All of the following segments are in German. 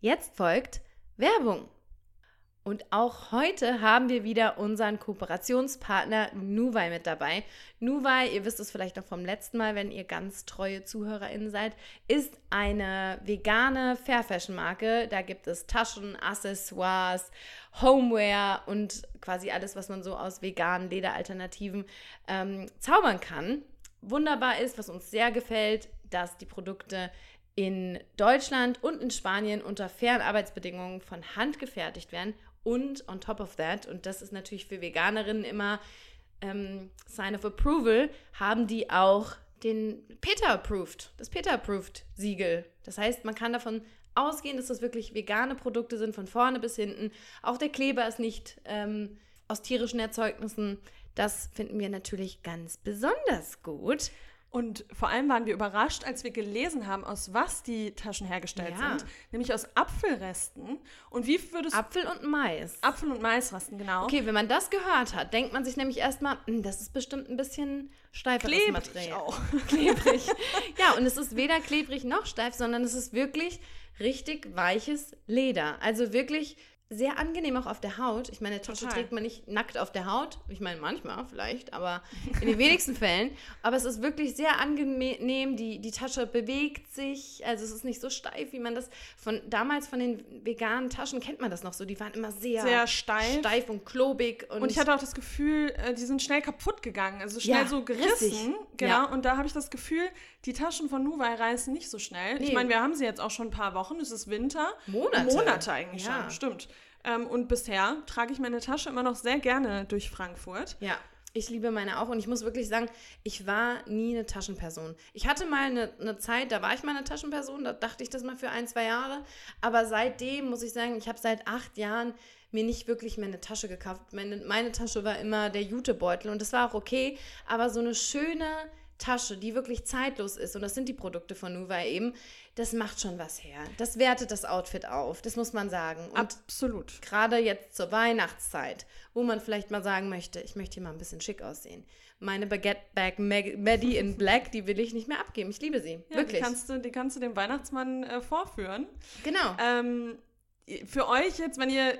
Jetzt folgt Werbung. Und auch heute haben wir wieder unseren Kooperationspartner Nuwei mit dabei. Nuwei, ihr wisst es vielleicht noch vom letzten Mal, wenn ihr ganz treue ZuhörerInnen seid, ist eine vegane Fair Fashion Marke. Da gibt es Taschen, Accessoires, Homeware und quasi alles, was man so aus veganen Lederalternativen ähm, zaubern kann. Wunderbar ist, was uns sehr gefällt, dass die Produkte in Deutschland und in Spanien unter fairen Arbeitsbedingungen von Hand gefertigt werden und on top of that, und das ist natürlich für Veganerinnen immer ähm, Sign of Approval, haben die auch den Peter Approved, das Peter Approved Siegel. Das heißt, man kann davon ausgehen, dass das wirklich vegane Produkte sind, von vorne bis hinten. Auch der Kleber ist nicht ähm, aus tierischen Erzeugnissen. Das finden wir natürlich ganz besonders gut. Und vor allem waren wir überrascht, als wir gelesen haben, aus was die Taschen hergestellt Ja. sind. Nämlich aus Apfelresten. Und wie würdest Apfel und Mais. Apfel- und Maisresten, genau. Okay, wenn man das gehört hat, denkt man sich nämlich erstmal, "Hm, das ist bestimmt ein bisschen steiferes Klebrig Material. auch. klebrig. Ja, und es ist weder klebrig noch steif, sondern es ist wirklich richtig weiches Leder. Also wirklich sehr angenehm auch auf der Haut. Ich meine, Tasche Total. trägt man nicht nackt auf der Haut. Ich meine, manchmal vielleicht, aber in den wenigsten Fällen. Aber es ist wirklich sehr angenehm. Die, die Tasche bewegt sich. Also es ist nicht so steif, wie man das von damals von den veganen Taschen kennt man das noch so. Die waren immer sehr, Sehr steif. steif und klobig. Und, Und ich hatte auch das Gefühl, äh, die sind schnell kaputt gegangen, also schnell Ja, so gerissen. richtig. Genau. Ja. Und da habe ich das Gefühl, die Taschen von Nuwei reißen nicht so schnell. Ich Nee. meine, wir haben sie jetzt auch schon ein paar Wochen, es ist Winter. Monate. Monate eigentlich Ja. schon, stimmt. Ähm, und bisher trage ich meine Tasche immer noch sehr gerne durch Frankfurt. Ja, ich liebe meine auch und ich muss wirklich sagen, ich war nie eine Taschenperson. Ich hatte mal eine, eine Zeit, da war ich mal eine Taschenperson, da dachte ich das mal für ein, zwei Jahre. Aber seitdem muss ich sagen, ich habe seit acht Jahren mir nicht wirklich mehr eine Tasche gekauft. Meine, meine Tasche war immer der Jutebeutel und das war auch okay. Aber so eine schöne Tasche, die wirklich zeitlos ist, und das sind die Produkte von Nuva eben, das macht schon was her. Das wertet das Outfit auf, das muss man sagen. Und Absolut. gerade jetzt zur Weihnachtszeit, wo man vielleicht mal sagen möchte, ich möchte hier mal ein bisschen schick aussehen. Meine Baguette Bag Maddie in Black, die will ich nicht mehr abgeben. Ich liebe sie. Ja, Wirklich. Die kannst, du, die kannst du dem Weihnachtsmann äh, vorführen. genau. Ähm, für euch jetzt, wenn ihr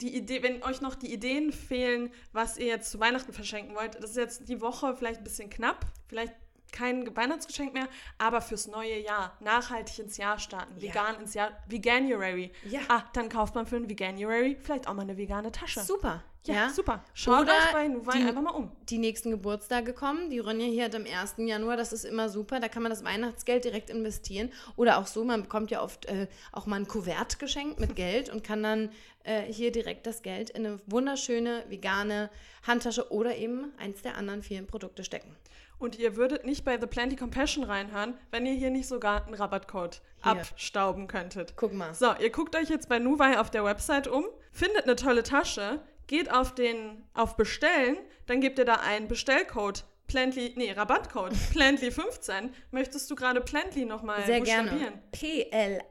die Idee, wenn euch noch die Ideen fehlen, was ihr jetzt zu Weihnachten verschenken wollt, das ist jetzt die Woche vielleicht ein bisschen knapp, vielleicht kein Weihnachtsgeschenk mehr, aber fürs neue Jahr nachhaltig ins Jahr starten, Ja. vegan ins Jahr, Veganuary. Ja. Ah, dann kauft man für ein Veganuary vielleicht auch mal eine vegane Tasche. Super. Ja, super. Schaut Oder euch bei Nuwei die- einfach mal um. Die nächsten Geburtstage kommen. Die Ronja hier hat am 1. Januar, das ist immer super. Da kann man das Weihnachtsgeld direkt investieren. Oder auch so, man bekommt ja oft äh, auch mal ein Kuvert geschenkt mit Geld und kann dann äh, hier direkt das Geld in eine wunderschöne vegane Handtasche oder eben eins der anderen vielen Produkte stecken. Und ihr würdet nicht bei The Plenty Compassion reinhören, wenn ihr hier nicht sogar einen Rabattcode Hier. abstauben könntet. Guck mal. So, ihr guckt euch jetzt bei Nuwei auf der Website um, findet eine tolle Tasche, geht auf den auf Bestellen, dann gebt ihr da einen Bestellcode. Plantly, nee, Rabattcode, Plantly15. Möchtest du gerade Plantly nochmal Sehr gerne. buchstabieren? P-L-A-N-T-L-Y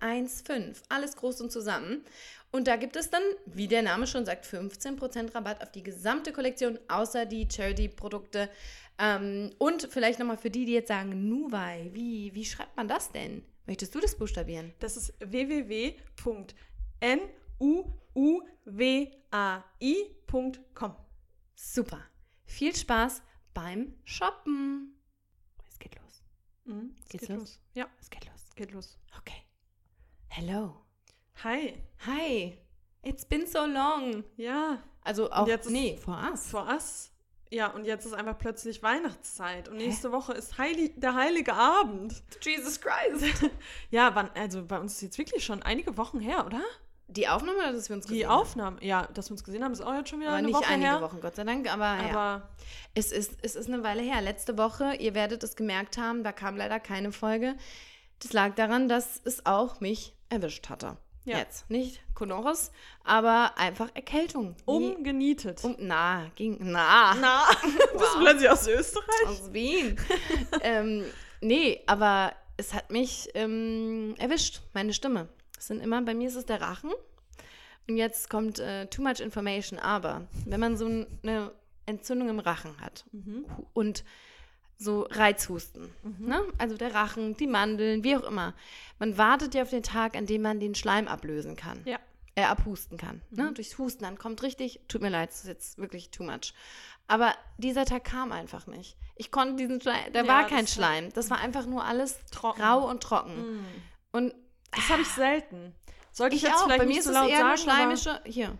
1,5. Alles groß und zusammen. Und da gibt es dann, wie der Name schon sagt, 15% Rabatt auf die gesamte Kollektion, außer die Charity-Produkte. Ähm, und vielleicht nochmal für die, die jetzt sagen, Nuwei, wie, wie schreibt man das denn? Möchtest du das buchstabieren? Das ist www.nuwai.com. Super. Viel Spaß beim Shoppen. Es geht los. Mhm, es Geht's geht los? los? Ja, Es geht los. geht los. Okay. Hello. Hi. Hi. It's been so long. Ja, Also auch, jetzt ist- nee, for us. for us. Ja, und jetzt ist einfach plötzlich Weihnachtszeit und nächste Woche ist Heili der Heilige Abend. Jesus Christ. Ja, wann, also bei uns ist jetzt wirklich schon einige Wochen her, oder? Die Aufnahme oder dass wir uns Die gesehen haben? Aufnahme, ja, dass wir uns gesehen haben, ist auch jetzt schon wieder Aber eine nicht Woche einige her. Wochen, Gott sei Dank. Aber, ja, Aber es ist, es ist eine Weile her. Letzte Woche, ihr werdet es gemerkt haben, da kam leider keine Folge. Das lag daran, dass es auch mich erwischt hatte. Ja. Jetzt. Nicht Konoris, aber einfach Erkältung. Umgenietet. um, na, ging, na. Na, bist du plötzlich aus Österreich? aus Wien. ähm, nee, aber es hat mich ähm, erwischt, meine Stimme. Es sind immer, bei mir ist es der Rachen. Und jetzt kommt äh, too much information, aber wenn man so eine Entzündung im Rachen hat Mhm. und so Reizhusten. Ne? Also der Rachen, die Mandeln, wie auch immer. Man wartet ja auf den Tag, an dem man den Schleim ablösen kann. Ja. Äh, abhusten kann. Ne? Durchs Husten. Dann kommt richtig, tut mir leid, das ist jetzt wirklich too much. Aber dieser Tag kam einfach nicht. Ich konnte diesen Schleim, da Ja, war kein das Schleim. Das war einfach nur alles Trocken. rau und trocken. Und Das habe ich selten. Sollte ich, ich jetzt auch. vielleicht Bei mir nicht ist so es eher eine sagen, aber- schleimische. Hier.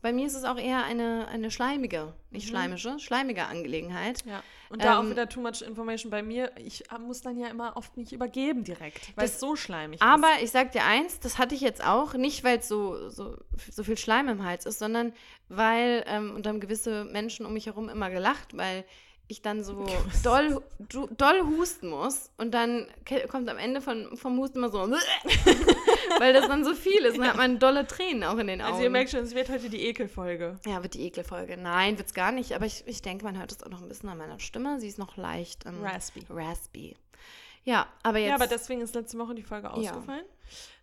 Bei mir ist es auch eher eine, eine schleimige, nicht Mhm. schleimische, schleimige Angelegenheit. Ja. Und da auch Ähm, wieder too much information bei mir. Ich muss dann ja immer oft nicht übergeben direkt, weil Das- es so schleimig Aber ist. ich sag dir eins, das hatte ich jetzt auch, nicht weil es so, so, so viel Schleim im Hals ist, sondern weil, ähm, und haben gewisse Menschen um mich herum immer gelacht, weil ich dann so doll, doll husten muss und dann kommt am Ende von, vom Husten immer so, weil das dann so viel ist. Dann hat man dolle Tränen auch in den Augen. Also ihr merkt schon, es wird heute die Ekelfolge. ja, wird die Ekelfolge. Nein, wird's gar nicht, aber ich, ich denke, man hört es auch noch ein bisschen an meiner Stimme. Sie ist noch leicht ähm, Raspy. raspy. Ja, aber jetzt. Ja, aber deswegen ist letzte Woche die Folge ausgefallen.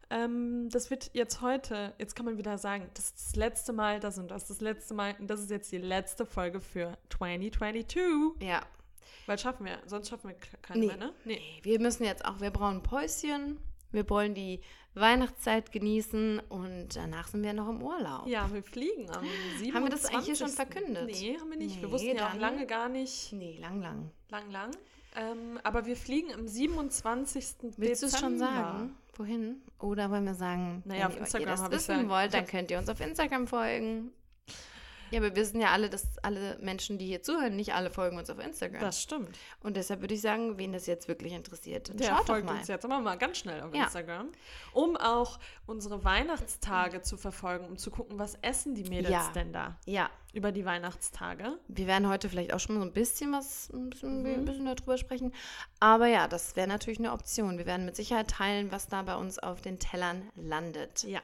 Ähm, das wird jetzt heute, jetzt kann man wieder sagen, das ist das letzte Mal, das und das, das letzte Mal, und das ist jetzt die letzte Folge für 2022. ja. Weil schaffen wir, sonst schaffen wir keine Nee. mehr, ne? Nee. Nee, wir müssen jetzt auch, wir brauchen ein Päuschen. Wir wollen die Weihnachtszeit genießen und danach sind wir noch im Urlaub. Ja, wir fliegen am 27. Haben wir das eigentlich hier schon verkündet? Nee, haben wir nicht. wir Nee, wussten ja auch lange gar nicht, Nee, lang, lang. lang, lang. Ähm, aber wir fliegen am 27. Willst du es schon Dezember. sagen? Wohin? Oder wollen wir sagen, Naja, auf wenn Instagram ihr das wissen wollt, dann könnt ihr uns auf Instagram folgen. Ja, aber wir wissen ja alle, dass alle Menschen, die hier zuhören, nicht alle folgen uns auf Instagram. Das stimmt. Und deshalb würde ich sagen, wen das jetzt wirklich interessiert, Der schaut doch folgt mal. uns jetzt aber mal ganz schnell auf Ja. Instagram, um auch unsere Weihnachtstage zu verfolgen, um zu gucken, was essen die Mädels Ja. denn da Ja, über die Weihnachtstage. wir werden heute vielleicht auch schon mal so ein bisschen was, ein bisschen, Mhm. ein bisschen darüber sprechen. Aber ja, das wäre natürlich eine Option. Wir werden mit Sicherheit teilen, was da bei uns auf den Tellern landet. Ja.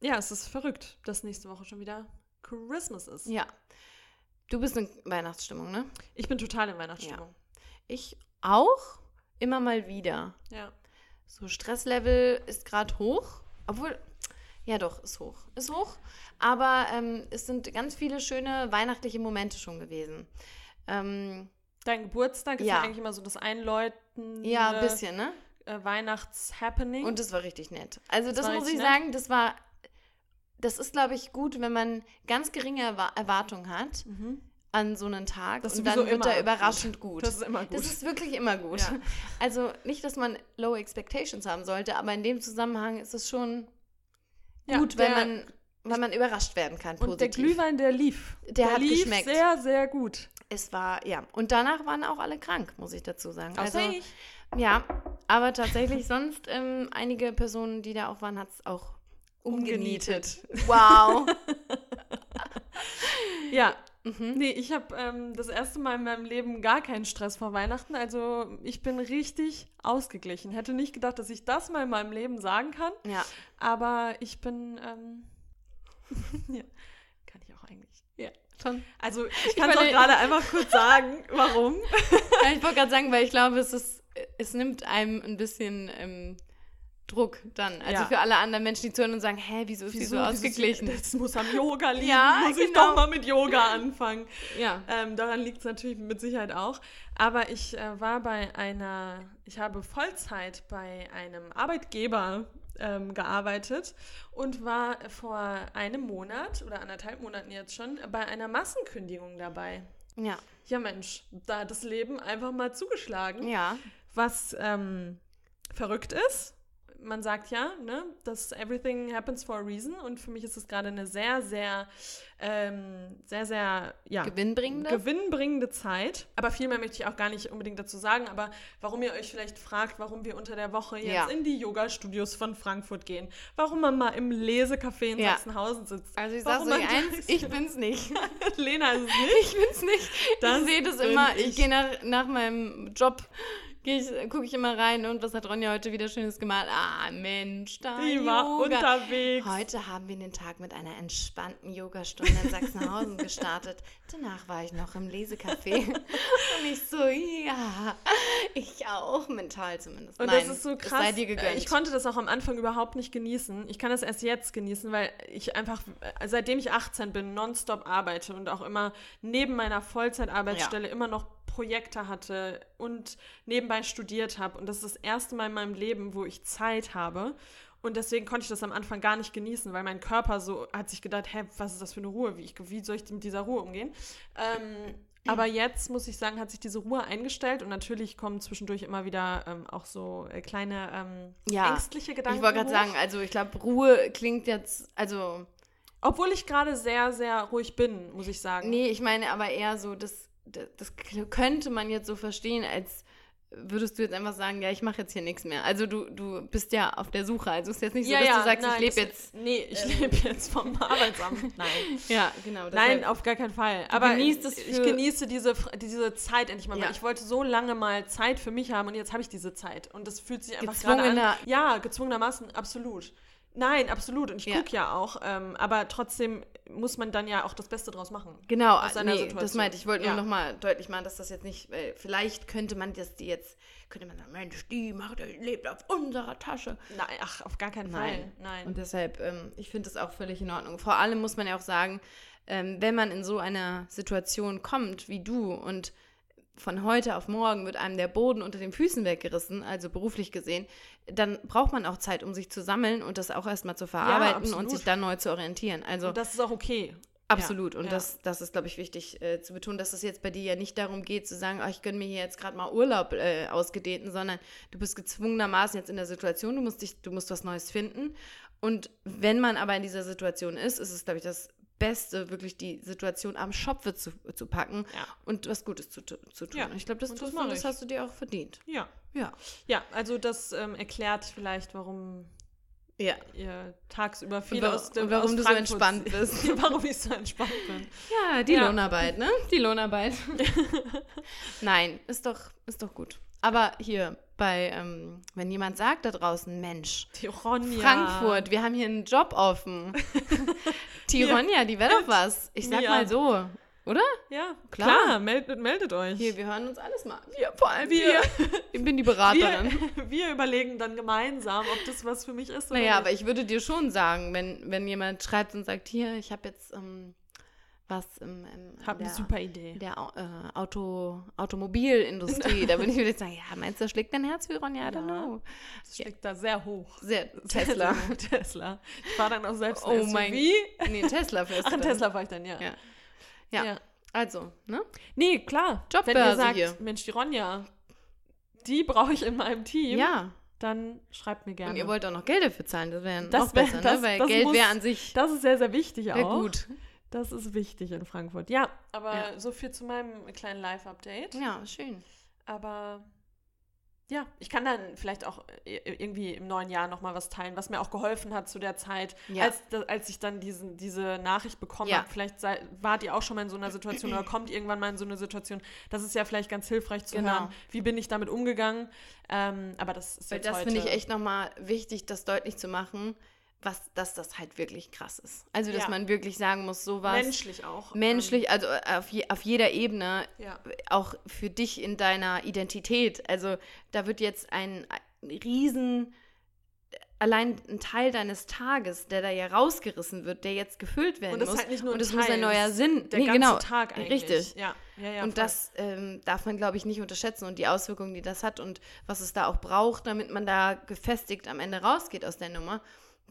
Ja, es ist verrückt, dass nächste Woche schon wieder Christmas ist. Ja. Du bist in Weihnachtsstimmung, ne? Ich bin total in Weihnachtsstimmung. Ich auch. Immer mal wieder. Ja. So, Stresslevel ist gerade hoch. Obwohl, ja doch, ist hoch. Ist hoch. Aber ähm, es sind ganz viele schöne weihnachtliche Momente schon gewesen. Ähm, Dein Geburtstag ist Ja. ja eigentlich immer so das Einläuten. ja, ein bisschen, ne? Äh, Weihnachts-Happening. Und das war richtig nett. Also Das das, muss ich nett. sagen, das war, das ist, glaube ich, gut, wenn man ganz geringe Erwa Erwartungen hat an so einen Tag Mhm. Das ist und dann wird er überraschend gut. Das ist immer gut. Das ist wirklich immer gut. Ja. Also nicht, dass man low expectations haben sollte, aber in dem Zusammenhang ist es schon Ja, gut, wenn der- man, wenn man überrascht werden kann. Und der positiv. Glühwein, der lief. Der hat lief geschmeckt. sehr, sehr gut. Es war, ja. Und danach waren auch alle krank, muss ich dazu sagen. Außer also, ich. ja, aber tatsächlich sonst ähm, einige Personen, die da auch waren, hat es auch umgenietet. Wow. Ja. Mhm. Nee, ich habe ähm, das erste Mal in meinem Leben gar keinen Stress vor Weihnachten. Also ich bin richtig ausgeglichen. Hätte nicht gedacht, dass ich das mal in meinem Leben sagen kann. ja. Aber ich bin, ähm, ja, kann ich auch eigentlich. Ja. Schon. Also ich kann es auch gerade einfach kurz sagen, warum. Ja, ich wollte gerade sagen, weil ich glaube, es ist, es nimmt einem ein bisschen ähm, Druck dann. Also Ja. für alle anderen Menschen, die zuhören und sagen, hä, wieso ist sie so ausgeglichen? Das muss am Yoga liegen. Ja, muss ich genau. doch mal mit Yoga anfangen. Ja. Ähm, daran liegt es natürlich mit Sicherheit auch. Aber ich äh, war bei einer, ich habe Vollzeit bei einem Arbeitgeber ähm, gearbeitet und war vor einem Monat oder anderthalb Monaten jetzt schon bei einer Massenkündigung dabei. Ja. Ja, Mensch, da hat das Leben einfach mal zugeschlagen, Ja. was ähm, verrückt ist. Man sagt ja, ne, dass everything happens for a reason und für mich ist es gerade eine sehr, sehr, ähm, sehr, sehr, ja, Gewinnbringende. gewinnbringende Zeit. Aber viel mehr möchte ich auch gar nicht unbedingt dazu sagen. Aber warum ihr euch vielleicht fragt, warum wir unter der Woche jetzt Ja. in die Yoga-Studios von Frankfurt gehen, warum man mal im Lesecafé in Ja. Sachsenhausen sitzt. also ich sage euch eins, ich bin's nicht. Lena ist es nicht. Ich bin's nicht. Das ich sehe das immer, ich. ich, gehe nach, nach meinem Job, gucke ich immer rein und was hat Ronja heute wieder Schönes gemalt? Ah, Mensch, da Die war Yoga. unterwegs. Heute haben wir den Tag mit einer entspannten Yogastunde in Sachsenhausen gestartet. Danach war ich noch im Lesecafé. Und ich so, ja, ich auch, mental zumindest. Und Nein, das ist so krass. Gegönnt. Ich konnte das auch am Anfang überhaupt nicht genießen. Ich kann das erst jetzt genießen, weil ich einfach, äh, seitdem ich 18 bin, nonstop arbeite und auch immer neben meiner Vollzeitarbeitsstelle immer noch Projekte hatte und nebenbei studiert habe. Und das ist das erste Mal in meinem Leben, wo ich Zeit habe. Und deswegen konnte ich das am Anfang gar nicht genießen, weil mein Körper so hat sich gedacht, hä, was ist das für eine Ruhe? Wie, ich, wie soll ich mit dieser Ruhe umgehen? Ähm, aber jetzt muss ich sagen, hat sich diese Ruhe eingestellt und natürlich kommen zwischendurch immer wieder ähm, auch so äh, kleine ähm, Ja, ängstliche Gedanken. Ich wollte gerade sagen, also ich glaube, Ruhe klingt jetzt, also, Obwohl ich gerade sehr, sehr ruhig bin, muss ich sagen. nee, ich meine aber eher so, das, das, könnte man jetzt so verstehen, als würdest du jetzt einfach sagen, ja, ich mache jetzt hier nichts mehr. Also du, du bist ja auf der Suche. Also es ist jetzt nicht so, dass du sagst, ich lebe jetzt. Nee, ich ähm, lebe jetzt vom Arbeitsamt. Nein. Ja, genau. Nein, auf gar keinen Fall. Aber ich für- genieße diese, diese Zeit endlich mal. Ja. Ich wollte so lange mal Zeit für mich haben und jetzt habe ich diese Zeit. Und das fühlt sich einfach gerade an. Ja, gezwungenermaßen, absolut. Nein, absolut. Und ich Ja. gucke ja auch. Ähm, aber trotzdem muss man dann ja auch das Beste draus machen. Genau, aus seiner nee, Situation. das meinte ich. Ich wollte Ja. nur nochmal deutlich machen, dass das jetzt nicht, weil vielleicht könnte man das die jetzt, könnte man sagen, Mensch, die macht, lebt auf unserer Tasche. Nein, ach, auf gar keinen Fall. Nein. Und deshalb, ähm, ich finde das auch völlig in Ordnung. Vor allem muss man ja auch sagen, ähm, wenn man in so einer Situation kommt wie du und von heute auf morgen wird einem der Boden unter den Füßen weggerissen, also beruflich gesehen, dann braucht man auch Zeit, um sich zu sammeln und das auch erstmal zu verarbeiten und absolut. sich dann neu zu orientieren. Also und das ist auch okay. Absolut. Und ja. Das, das ist, glaube ich, wichtig äh, zu betonen, dass es jetzt bei dir ja nicht darum geht, zu sagen, oh, ich gönne mir hier jetzt gerade mal Urlaub äh, ausgedehnten, sondern du bist gezwungenermaßen jetzt in der Situation, du musst dich, du musst was Neues finden. Und wenn man aber in dieser Situation ist, ist es, glaube ich, das Beste, wirklich die Situation am Schopfe zu, zu packen Ja. und was Gutes zu, zu tun. Ja, Und ich glaube, das, und das du, das hast du dir auch verdient. Ja. Ja. Ja, also das ähm, erklärt vielleicht, warum Ja. ihr tagsüber viel wa- aus dem und warum aus du so entspannt bist. warum ich so entspannt bin. Ja, die Ja. Lohnarbeit, ne? Die Lohnarbeit. Nein, ist doch, ist doch gut. Aber hier bei, ähm, wenn jemand sagt da draußen, Mensch. Frankfurt, wir haben hier einen Job offen. Tironia, die wäre doch was. Ich sag Ja. mal so, oder? Ja, Klar. klar, meldet, meldet euch. Hier, wir hören uns alles mal. Wir, vor allem Wir. wir. Ich bin die Beraterin. wir, wir überlegen dann gemeinsam, ob das was für mich ist oder Naja, aber nicht. ich würde dir schon sagen, wenn, wenn jemand schreibt und sagt, hier, ich habe jetzt ähm, was im, im Hab eine der- super Idee. der äh, Auto, Automobilindustrie, da würde ich wieder sagen, ja, meinst du, schlägt dein Herz für Ronja? I don't Ja. know. Das schlägt da sehr hoch. Sehr, Tesla. Tesla. Ich fahre dann auch selbst Oh ein mein SUV. nee, Tesla fährst Ach. Tesla fahre ich dann, ja. Ja. Ja. Also, ne? Nee, klar. Jobbörse Wenn ihr sagt, hier. Mensch, die Ronja, die brauche ich in meinem Team, Ja. dann schreibt mir gerne. Und ihr wollt auch noch Geld dafür zahlen, das wäre noch wär- besser, das- ne? Weil Geld wäre an sich das ist sehr, sehr wichtig auch. gut. Das ist wichtig in Frankfurt. Ja, aber Ja. so viel zu meinem kleinen Live-Update. Ja, schön. Aber ja, ich kann dann vielleicht auch i- irgendwie im neuen Jahr nochmal was teilen, was mir auch geholfen hat zu der Zeit, Ja. als, als ich dann diesen, diese Nachricht bekommen Ja. habe. Vielleicht sei, wart ihr auch schon mal in so einer Situation oder kommt irgendwann mal in so eine Situation. Das ist ja vielleicht ganz hilfreich zu Genau. hören. Wie bin ich damit umgegangen? Ähm, aber das ist Weil jetzt das heute... finde ich echt nochmal wichtig, das deutlich zu machen, was, dass das halt wirklich krass ist. Also, dass Ja. man wirklich sagen muss, sowas. menschlich auch. Menschlich, also auf, je, auf jeder Ebene, Ähm, ja. auch für dich in deiner Identität. Also da wird jetzt ein, riesen, allein ein Teil deines Tages, der da ja rausgerissen wird, der jetzt gefüllt werden Und das muss. ist halt nicht nur und es muss ein neuer Sinn. Der nee, ganze genau. Tag eigentlich. Richtig. Ja, ja, ja. und voll. das ähm, darf man, glaube ich, nicht unterschätzen und die Auswirkungen, die das hat und was es da auch braucht, damit man da gefestigt am Ende rausgeht aus der Nummer.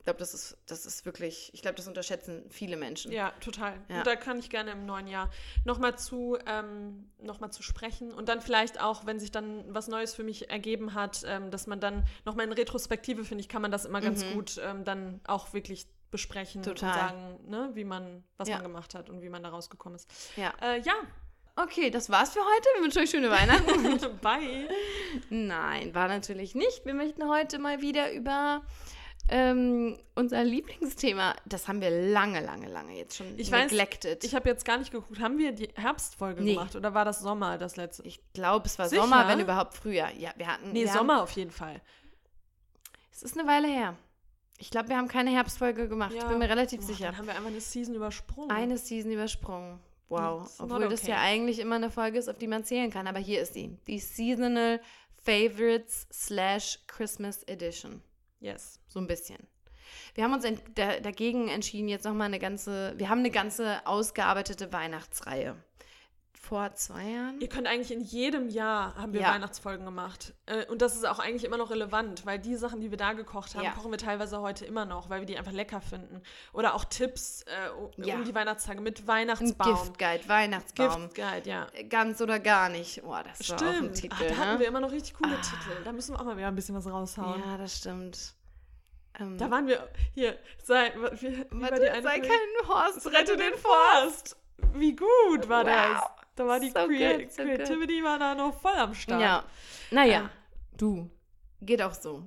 Ich glaube, das ist, das ist wirklich, ich glaube, das unterschätzen viele Menschen. Ja, total. Ja. Und da kann ich gerne im neuen Jahr nochmal zu, ähm, noch mal zu sprechen. Und dann vielleicht auch, wenn sich dann was Neues für mich ergeben hat, ähm, dass man dann nochmal in Retrospektive, finde ich, kann man das immer ganz gut ähm, dann auch wirklich besprechen Mhm. Total. und sagen, ne, wie man, was Ja. man gemacht hat und wie man da rausgekommen ist. Ja. Äh, ja, Okay, das war's für heute. Wir wünschen euch schöne Weihnachten. bye. Nein, war natürlich nicht. Wir möchten heute mal wieder über ähm, unser Lieblingsthema, das haben wir lange, lange, lange jetzt schon Ich weiß, neglected. Ich habe jetzt gar nicht geguckt, haben wir die Herbstfolge Nee. gemacht oder war das Sommer das letzte? Ich glaube, es war Sicher? Sommer, wenn überhaupt Frühjahr. Ja, wir hatten. nee, wir Sommer auf jeden Fall. Haben, es ist eine Weile her. Ich glaube, wir haben keine Herbstfolge gemacht. Ich bin mir relativ Boah, sicher. Dann haben wir einfach eine Season übersprungen. Eine Season übersprungen. Wow. It's Obwohl das okay. ja eigentlich immer eine Folge ist, auf die man zählen kann. Aber hier ist sie. Die Seasonal Favorites slash Christmas Edition. Yes. So ein bisschen. Wir haben uns dagegen entschieden, jetzt nochmal eine ganze, wir haben eine ganze ausgearbeitete Weihnachtsreihe. Vor zwei Jahren. Ihr könnt eigentlich in jedem Jahr haben wir Ja. Weihnachtsfolgen gemacht. Äh, Und das ist auch eigentlich immer noch relevant, weil die Sachen, die wir da gekocht haben, Ja. kochen wir teilweise heute immer noch, weil wir die einfach lecker finden. Oder auch Tipps äh, um Ja. die Weihnachtstage mit Weihnachtsbaum. Giftguide, Weihnachtsbaum. Giftguide, ja. Ganz oder gar nicht. Boah, das war auch ein Stimmt. Titel. Ach, da hatten ne? wir immer noch richtig coole Ah. Titel. Da müssen wir auch mal wieder ein bisschen was raushauen. Ja, das stimmt. Ähm, Da waren wir hier. Sei, wie, wie war warte, sei kein Horst, Rette den Forst. Wie gut war das? Da war die So Crea good, so Creativity war da noch voll am Start. Ja. Naja, Ähm, du. Geht auch so.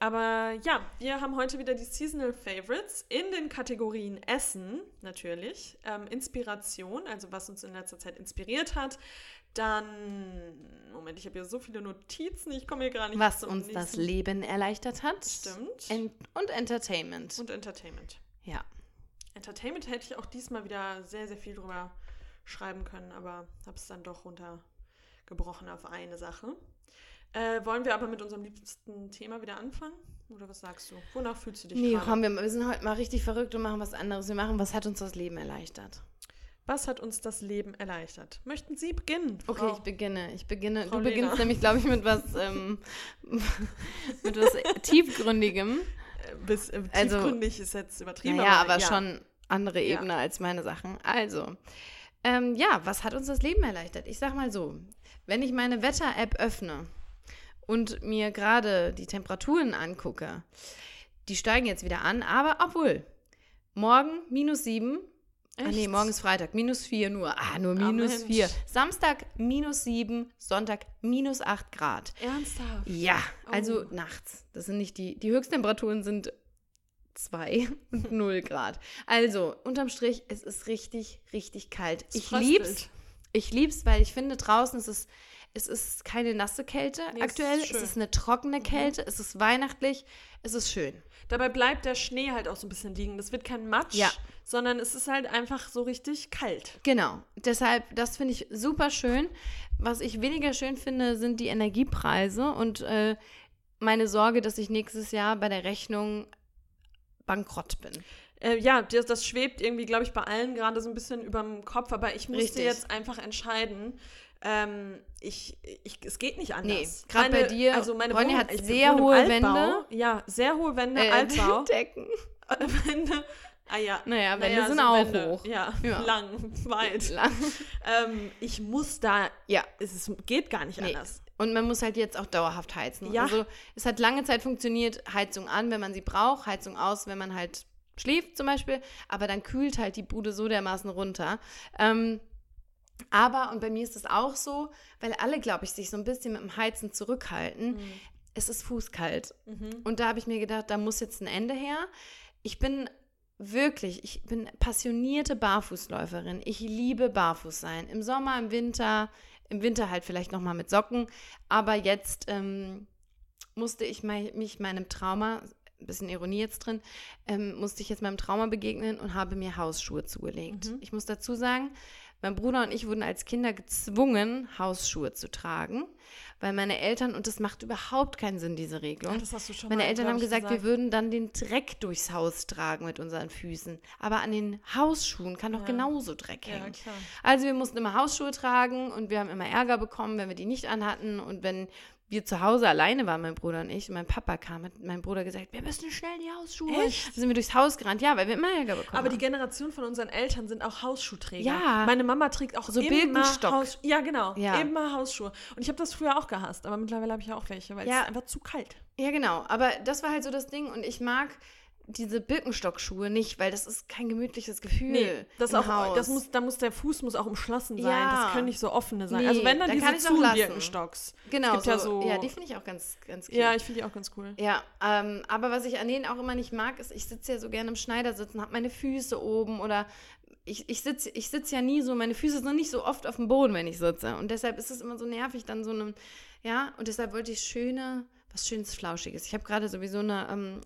Aber ja, wir haben heute wieder die Seasonal Favorites in den Kategorien Essen, natürlich, ähm, Inspiration, also was uns in letzter Zeit inspiriert hat. Dann, Moment, ich habe hier so viele Notizen, ich komme hier gar nicht Was uns das. Leben erleichtert hat. Stimmt. En und Entertainment. Und Entertainment. ja. Entertainment hätte ich auch diesmal wieder sehr, sehr viel drüber schreiben können, aber habe es dann doch runtergebrochen auf eine Sache. Äh, wollen wir aber mit unserem liebsten Thema wieder anfangen? Oder was sagst du? Wonach fühlst du dich Nee, komm, wir, wir sind heute mal richtig verrückt und machen was anderes. Wir machen, was hat uns das Leben erleichtert? Was hat uns das Leben erleichtert? Möchten Sie beginnen? Okay, Frau? ich beginne. Ich beginne. Frau du beginnst Lena. nämlich, glaube ich, mit was, ähm, mit was tiefgründigem. Äh, Bis, äh, Also- tiefgründig ist jetzt übertrieben. Naja, aber ja. schon andere Ja. Ebene als meine Sachen. Also, ähm, ja, was hat uns das Leben erleichtert? Ich sag mal so, wenn ich meine Wetter-App öffne und mir gerade die Temperaturen angucke, die steigen jetzt wieder an, aber obwohl, morgen minus sieben. Ah nee, Echt? morgen ist Freitag, minus vier nur. Ah, nur minus Mensch. vier. Samstag minus sieben, Sonntag minus acht Grad. Ernsthaft? Ja, also Oh. nachts. Das sind nicht die, die Höchsttemperaturen sind 2 und 0 Grad. Also, unterm Strich, es ist richtig, richtig kalt. Es Ich fröstelt. lieb's. Ich lieb's, weil ich finde, draußen ist es, es ist keine nasse Kälte Nee, es ist aktuell. Es schön. Mhm. ist eine trockene Kälte. Es ist weihnachtlich. Es ist schön. Dabei bleibt der Schnee halt auch so ein bisschen liegen. Das wird kein Matsch, Ja. sondern es ist halt einfach so richtig kalt. Genau. Deshalb, das finde ich super schön. Was ich weniger schön finde, sind die Energiepreise und äh, meine Sorge, dass ich nächstes Jahr bei der Rechnung bankrott bin. Äh, ja, das, das schwebt irgendwie, glaube ich, bei allen gerade so ein bisschen überm Kopf, aber ich musste Richtig. jetzt einfach entscheiden. Ähm, ich, ich, es geht nicht anders. Nee, grad bei dir, Also meine Ronny Wohnung- hat sehr hohe Altbau. Wände. Ja, sehr hohe Wände, Äh, Altbau. Decken. Wände. Ah ja. Naja, Wände sind so auch Wände. hoch. Ja, Ja. lang, weit. Lang. Ähm, ich muss da, Ja. es ist, geht gar nicht Nee. anders. Und man muss halt jetzt auch dauerhaft heizen. Ja. Also es hat lange Zeit funktioniert, Heizung an, wenn man sie braucht, Heizung aus, wenn man halt schläft zum Beispiel. Aber dann kühlt halt die Bude so dermaßen runter. Ähm, aber, und bei mir ist es auch so, weil alle, glaube ich, sich so ein bisschen mit dem Heizen zurückhalten, es ist fußkalt. Mhm. Und da habe ich mir gedacht, da muss jetzt ein Ende her. Ich bin wirklich, ich bin passionierte Barfußläuferin. Ich liebe Barfuß sein. Im Sommer, im Winter, im Winter halt vielleicht nochmal mit Socken. Aber jetzt ähm, musste ich mei- mich meinem Trauma, ein bisschen Ironie jetzt drin, ähm, musste ich jetzt meinem Trauma begegnen und habe mir Hausschuhe zugelegt. Mhm. Ich muss dazu sagen, mein Bruder und ich wurden als Kinder gezwungen, Hausschuhe zu tragen, weil meine Eltern, und das macht überhaupt keinen Sinn, diese Regelung, Ja, das hast du schon meine mal, Eltern haben ich, gesagt, wir würden dann den Dreck durchs Haus tragen mit unseren Füßen. Aber an den Hausschuhen kann doch Ja. genauso Dreck Ja, hängen. klar. Also wir mussten immer Hausschuhe tragen und wir haben immer Ärger bekommen, wenn wir die nicht anhatten. Und wenn wir zu Hause alleine waren, mein Bruder und ich, und mein Papa kam, hat mein Bruder gesagt, wir müssen schnell die Hausschuhe holen. Echt? Dann sind wir durchs Haus gerannt, ja, weil wir immer Ärger bekommen Aber die. Generation von unseren Eltern sind auch Hausschuhträger. Ja. Meine Mama trägt auch So immer Birkenstock. Haus Ja, genau. Ja. Immer Hausschuhe. Und ich habe das früher auch gehasst, aber mittlerweile habe ich ja auch welche, weil es Ja. ist einfach zu kalt. Ja, genau. Aber das war halt so das Ding. Und ich mag diese Birkenstockschuhe nicht, weil das ist kein gemütliches Gefühl. das im auch, Haus. das muss, da muss der Fuß muss auch umschlossen sein. Ja. Das können nicht so offene sein. Nee, also wenn dann dann diese lassen. Zu-Birkenstocks. Genau, Es gibt ja so, so- ja, die finde ich auch ganz, ganz cute. Ja, ich finde die auch ganz cool. Ja, ähm, aber was ich an denen auch immer nicht mag, ist, ich sitze ja so gerne im Schneidersitz und habe meine Füße oben oder ich, ich sitze ich sitz ja nie so, meine Füße sind nicht so oft auf dem Boden, wenn ich sitze. Und deshalb ist es immer so nervig, dann so einem, ja, und deshalb wollte ich schöne, was schönes, flauschiges. Ich habe gerade sowieso eine ähm,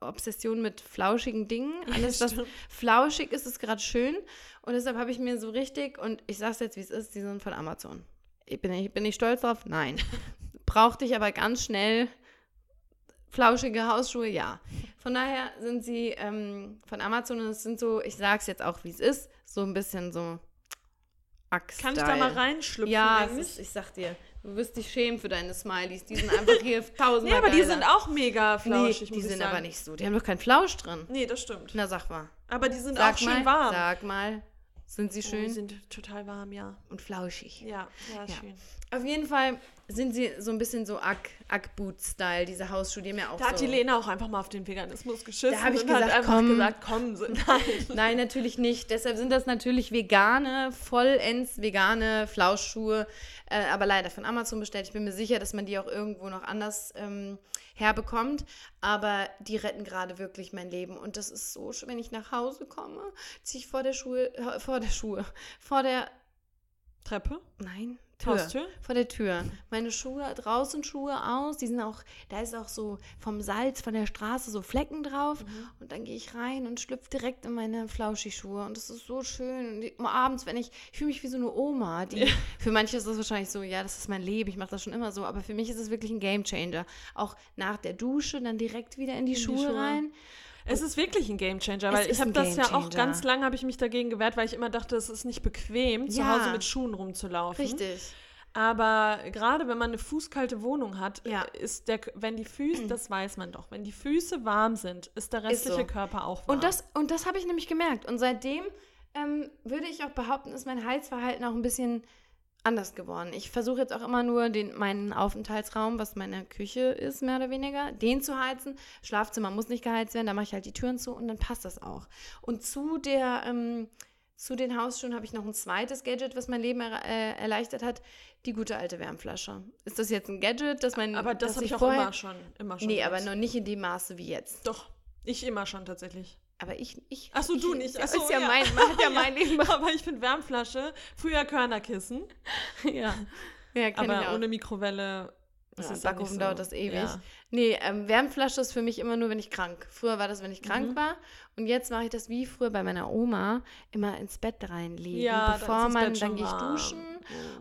Obsession mit flauschigen Dingen. Alles, was flauschig ist, ist gerade schön. Und deshalb habe ich mir so richtig, und ich sage es jetzt, wie es ist, die sind von Amazon. Ich bin, ich, bin ich stolz drauf? Nein. Brauchte ich aber ganz schnell flauschige Hausschuhe, ja. Von daher sind sie ähm, von Amazon und es sind so, ich sage es jetzt auch, wie es ist, so ein bisschen so Ack Kann ich da mal reinschlüpfen Ja, ist, ich sag dir, du wirst dich schämen für deine Smileys. Die sind einfach hier tausendmal Nee, aber die geiler. sind auch mega Nee, flauschig, die muss ich sind aber nicht so. Die haben doch keinen Flausch drin. Nee, das stimmt. Na, sag mal. Aber die sind Sag auch schön mal, warm. Sag mal. Sind sie Oh, schön die sind total warm, ja. und flauschig? Ja, ja, Ja. schön. Auf jeden Fall sind sie so ein bisschen so Ack-Boot-Style, diese Hausschuhe, die haben ja auch Da so... hat die Lena auch einfach mal auf den Veganismus geschissen Da hab ich und hat gesagt, einfach komm. gesagt, komm, so, nein. Nein, natürlich nicht. Deshalb sind das natürlich vegane, vollends vegane Flauschschuhe, äh, aber leider von Amazon bestellt. Ich bin mir sicher, dass man die auch irgendwo noch anders ähm, herbekommt, aber die retten gerade wirklich mein Leben. Und das ist so schön, wenn ich nach Hause komme, ziehe ich vor der Schuhe, äh, vor der Schuhe, vor der, Treppe? nein, Tür. Haustür? Vor der Tür. Meine Schuhe, draußen Schuhe aus, die sind auch, da ist auch so vom Salz, von der Straße so Flecken drauf. Mhm. Und dann gehe ich rein und schlüpfe direkt in meine Flauschischuhe. Und das ist so schön. Und die, abends, wenn ich, ich fühle mich wie so eine Oma. Die, Für manche ist das wahrscheinlich so, ja, das ist mein Leben, ich mache das schon immer so. Aber für mich ist es wirklich ein Gamechanger. Auch nach der Dusche dann direkt wieder in die, die Schuhe, Schuhe. rein. Es ist wirklich ein Gamechanger, weil ich ist habe das ja auch ganz lange habe ich mich dagegen gewehrt, weil ich immer dachte, es ist nicht bequem, zu Ja. Hause mit Schuhen rumzulaufen. Richtig. Aber gerade wenn man eine fußkalte Wohnung hat, Ja. ist der, wenn die Füße, das weiß man doch, wenn die Füße warm sind, ist der restliche so. Körper auch warm. Und das, und das habe ich nämlich gemerkt. Und seitdem ähm, würde ich auch behaupten, ist mein Heizverhalten auch ein bisschen anders geworden. Ich versuche jetzt auch immer nur den, meinen Aufenthaltsraum, was meine Küche ist, mehr oder weniger, den zu heizen. Schlafzimmer muss nicht geheizt werden, da mache ich halt die Türen zu und dann passt das auch. Und zu der, ähm, zu den Hausschuhen habe ich noch ein zweites Gadget, was mein Leben er, äh, erleichtert hat, die gute alte Wärmflasche. Ist das jetzt ein Gadget, dass mein aber das habe ich auch vorher, immer schon, immer schon. Nee, aber noch nicht in dem Maße wie jetzt. Doch, ich immer schon tatsächlich. Aber ich, ich. Ach so, du nicht. Ist Ach so, ist ja, ja. mein, hat ja mein Leben. Aber ich finde Wärmflasche, früher Körnerkissen, ja. Ja, aber auch. ohne Mikrowelle ist ja, dann Backofen so. dauert das ewig. Ja. Nee, ähm, Wärmflasche ist für mich immer nur, wenn ich krank. Früher war das, wenn ich krank Mhm. war. Und jetzt mache ich das wie früher bei meiner Oma, immer ins Bett reinlegen. Ja, dann bevor ist das man, dann gehe ich duschen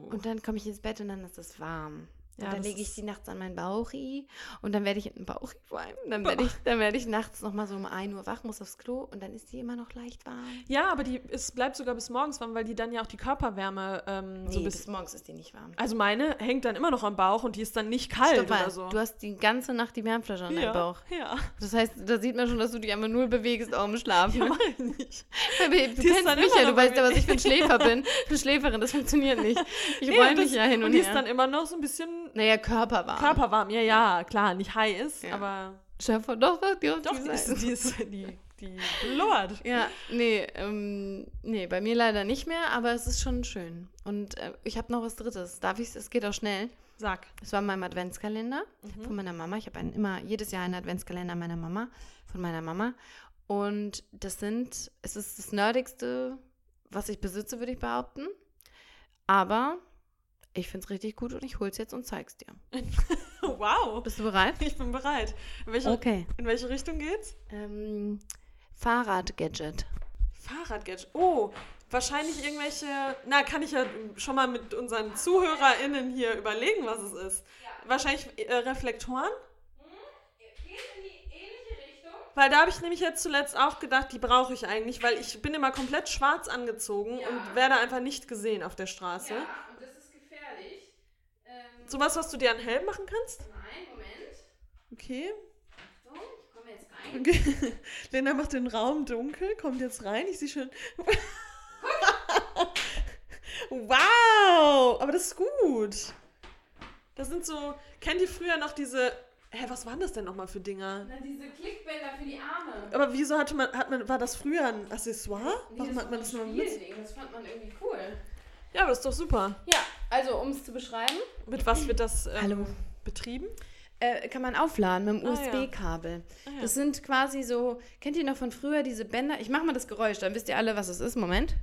Oh. und dann komme ich ins Bett und dann ist es warm. Ja, und dann lege ich die nachts an meinen Bauchi und dann werde ich in den Bauchi vor allem. Dann werde ich, dann werde ich nachts nochmal so um 1 Uhr wach, muss aufs Klo und dann ist die immer noch leicht warm. Ja, aber die, es bleibt sogar bis morgens warm, weil die dann ja auch die Körperwärme ähm, so Nee, bis. bis morgens ist die nicht warm. Also meine hängt dann immer noch am Bauch und die ist dann nicht kalt Stopp mal, oder so. Du hast die ganze Nacht die Wärmflasche an ja, deinem Bauch. Ja, Das heißt, da sieht man schon, dass du dich einfach null bewegst, auch im Schlafen. ja ich nicht. du die kennst mich ja, du weißt ja, was ich für ein Schläfer bin. Ich bin Schläferin, das funktioniert nicht. Ich Nee, und mich ja hin und, und die her. ist dann immer noch so ein bisschen naja, körperwarm. körperwarm. Ja, ja, klar, nicht heiß, Ja. aber Schöpfer, doch, doch, die, doch, die ist, die, ist, die, die blubbert. Ja, nee, ähm, nee, bei mir leider nicht mehr, aber es ist schon schön. Und äh, ich habe noch was Drittes. Darf ich Es geht auch schnell. Sag. Es war in meinem Adventskalender Mhm. von meiner Mama. Ich habe immer jedes Jahr einen Adventskalender meiner Mama, von meiner Mama. Und das sind, es ist das Nerdigste, was ich besitze, würde ich behaupten. Aber ich finde es richtig gut und ich hole es jetzt und zeig's dir. Wow, Bist du bereit? ich bin bereit. In welche, Okay. in welche Richtung geht's? Ähm, Fahrradgadget. Fahrradgadget. Oh, wahrscheinlich irgendwelche. Na, kann ich ja schon mal mit unseren ZuhörerInnen hier überlegen, was es ist. Wahrscheinlich äh, Reflektoren. Geht in die ähnliche Richtung. Weil da habe ich nämlich jetzt zuletzt auch gedacht, die brauche ich eigentlich, weil ich bin immer komplett schwarz angezogen Ja. und werde einfach nicht gesehen auf der Straße. Ja, und das ist gefährlich. Ähm, Sowas, was du dir an Helm machen kannst? nein, Moment. Okay. So, ich komme jetzt rein. okay. Lena macht den Raum dunkel, kommt jetzt rein. Ich sehe schon. wow! Aber das ist gut. Das sind so. Kennt ihr früher noch diese. Hä, was waren das denn nochmal für Dinger? Na, diese Klickbänder für die Arme. Aber wieso hatte man, hat man, war das früher ein Accessoire? Nee, Warum das hat man das so noch ein mit? Das fand man irgendwie cool. Ja, aber das ist doch super. Ja, also um es zu beschreiben, Mit was wird das ähm, Hallo. betrieben? äh, kann man aufladen mit dem Ah, ja. USB-Kabel. Ah, ja. Das sind quasi so, kennt ihr noch von früher diese Bänder? Ich mache mal das Geräusch, dann wisst ihr alle, was es ist. Moment.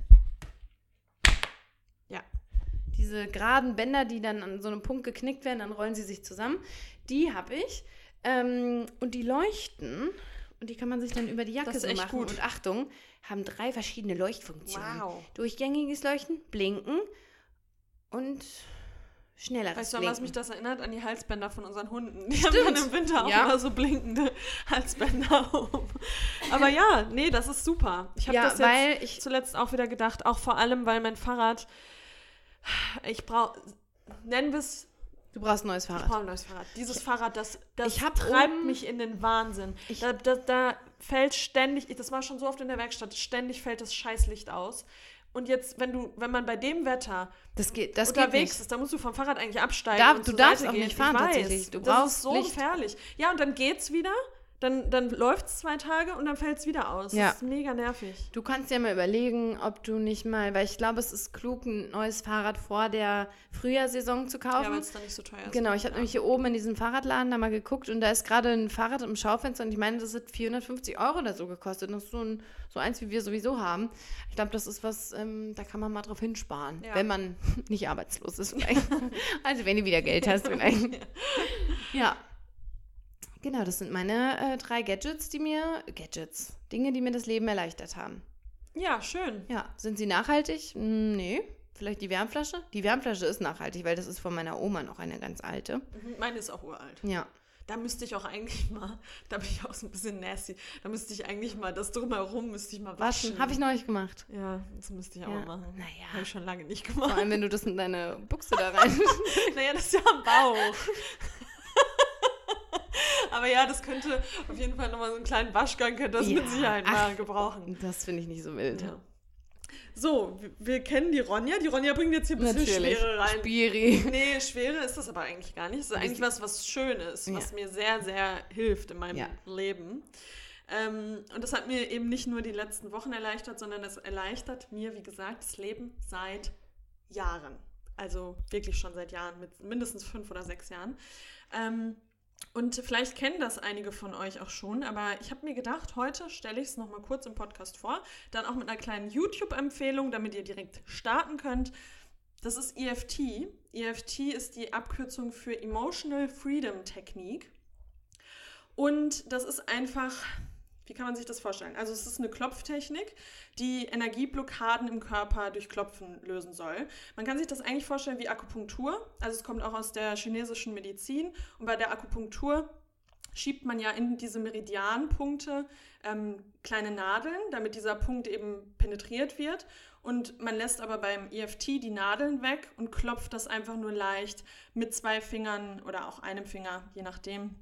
Ja. Diese geraden Bänder, die dann an so einem Punkt geknickt werden, dann rollen sie sich zusammen. Die habe ich. Ähm, und die leuchten. Und die kann man sich dann über die Jacke so machen. gut. Und Achtung, haben drei verschiedene Leuchtfunktionen. Wow. Durchgängiges Leuchten, Blinken und schnelleres Weißt du, an was mich das erinnert? An die Halsbänder von unseren Hunden. Die haben dann im Winter auch Ja. immer so blinkende Halsbänder um. Aber ja, nee, das ist super. Ich habe ja, das jetzt ich zuletzt auch wieder gedacht, auch vor allem, weil mein Fahrrad ich brauche, nennen wir es Du brauchst ein neues Ich Fahrrad. brauche ein neues Fahrrad. Dieses Fahrrad, das, das ich hab treibt mich in den Wahnsinn. Ich- Da, da, da fällt ständig, das war schon so oft in der Werkstatt, ständig fällt das Scheißlicht aus. Und jetzt, wenn du, wenn man bei dem Wetter Das geht, das geht unterwegs ist, dann musst du vom Fahrrad eigentlich absteigen. Darf- du darfst Seite auch gehen. nicht fahren ich tatsächlich. Du das brauchst ist so Licht. gefährlich. Ja, und dann geht's wieder, dann, dann läuft es zwei Tage und dann fällt es wieder aus. Ja. Das ist mega nervig. Du kannst ja mal überlegen, ob du nicht mal, weil ich glaube, es ist klug, ein neues Fahrrad vor der Frühjahrsaison zu Ja, kaufen. weil es dann nicht so teuer ist. Genau, ich habe ja. nämlich hier oben in diesem Fahrradladen da mal geguckt und da ist gerade ein Fahrrad im Schaufenster und ich meine, das hat 450 Euro oder so gekostet. Das ist so, ein, so eins, wie wir sowieso haben. Ich glaube, das ist was, ähm, da kann man mal drauf hinsparen, Ja. wenn man nicht arbeitslos ist vielleicht. also wenn du wieder Geld hast vielleicht. ja. Genau, das sind meine äh, drei Gadgets, die mir, Gadgets, Dinge, die mir das Leben erleichtert haben. Ja, schön. Ja, sind sie nachhaltig? Hm, Nee. Vielleicht die Wärmflasche? Die Wärmflasche ist nachhaltig, weil das ist von meiner Oma noch eine ganz alte. Mhm, Meine ist auch uralt. Ja. Da müsste ich auch eigentlich mal, da bin ich auch so ein bisschen nasty, da müsste ich eigentlich mal das drumherum, müsste ich mal waschen. Waschen. Habe ich neulich gemacht. Ja, das müsste ich auch Ja. mal machen. Naja. Habe ich schon lange nicht Vor gemacht. allem, wenn du das in deine Buchse da rein. naja, das ist ja am Bauch. Aber ja, das könnte auf jeden Fall nochmal so einen kleinen Waschgang, könnte das Ja, mit Sicherheit mal ach, gebrauchen. das finde ich nicht so wild. Ja. So, wir- wir kennen die Ronja. Die Ronja bringt jetzt hier ein bisschen Natürlich. Schwere rein. Spiri. Nee, Schwere ist das aber eigentlich gar nicht. Es ist eigentlich was, was Schönes, was Ja. mir sehr, sehr hilft in meinem. Leben. Ähm, und das hat mir eben nicht nur die letzten Wochen erleichtert, sondern es erleichtert mir, wie gesagt, das Leben seit Jahren. Also wirklich schon seit Jahren, mit mindestens fünf oder sechs Jahren. Ähm, und vielleicht kennen das einige von euch auch schon, aber ich habe mir gedacht, heute stelle ich es nochmal kurz im Podcast vor, dann auch mit einer kleinen YouTube-Empfehlung, damit ihr direkt starten könnt. Das ist EFT. EFT ist die Abkürzung für Emotional Freedom Technique. Und das ist einfach, wie kann man sich das vorstellen? Also es ist eine Klopftechnik, die Energieblockaden im Körper durch Klopfen lösen soll. Man kann sich das eigentlich vorstellen wie Akupunktur. Also es kommt auch aus der chinesischen Medizin. Und bei der Akupunktur schiebt man ja in diese Meridianpunkte ähm, kleine Nadeln, damit dieser Punkt eben penetriert wird. Und man lässt aber beim EFT die Nadeln weg und klopft das einfach nur leicht mit zwei Fingern oder auch einem Finger, je nachdem.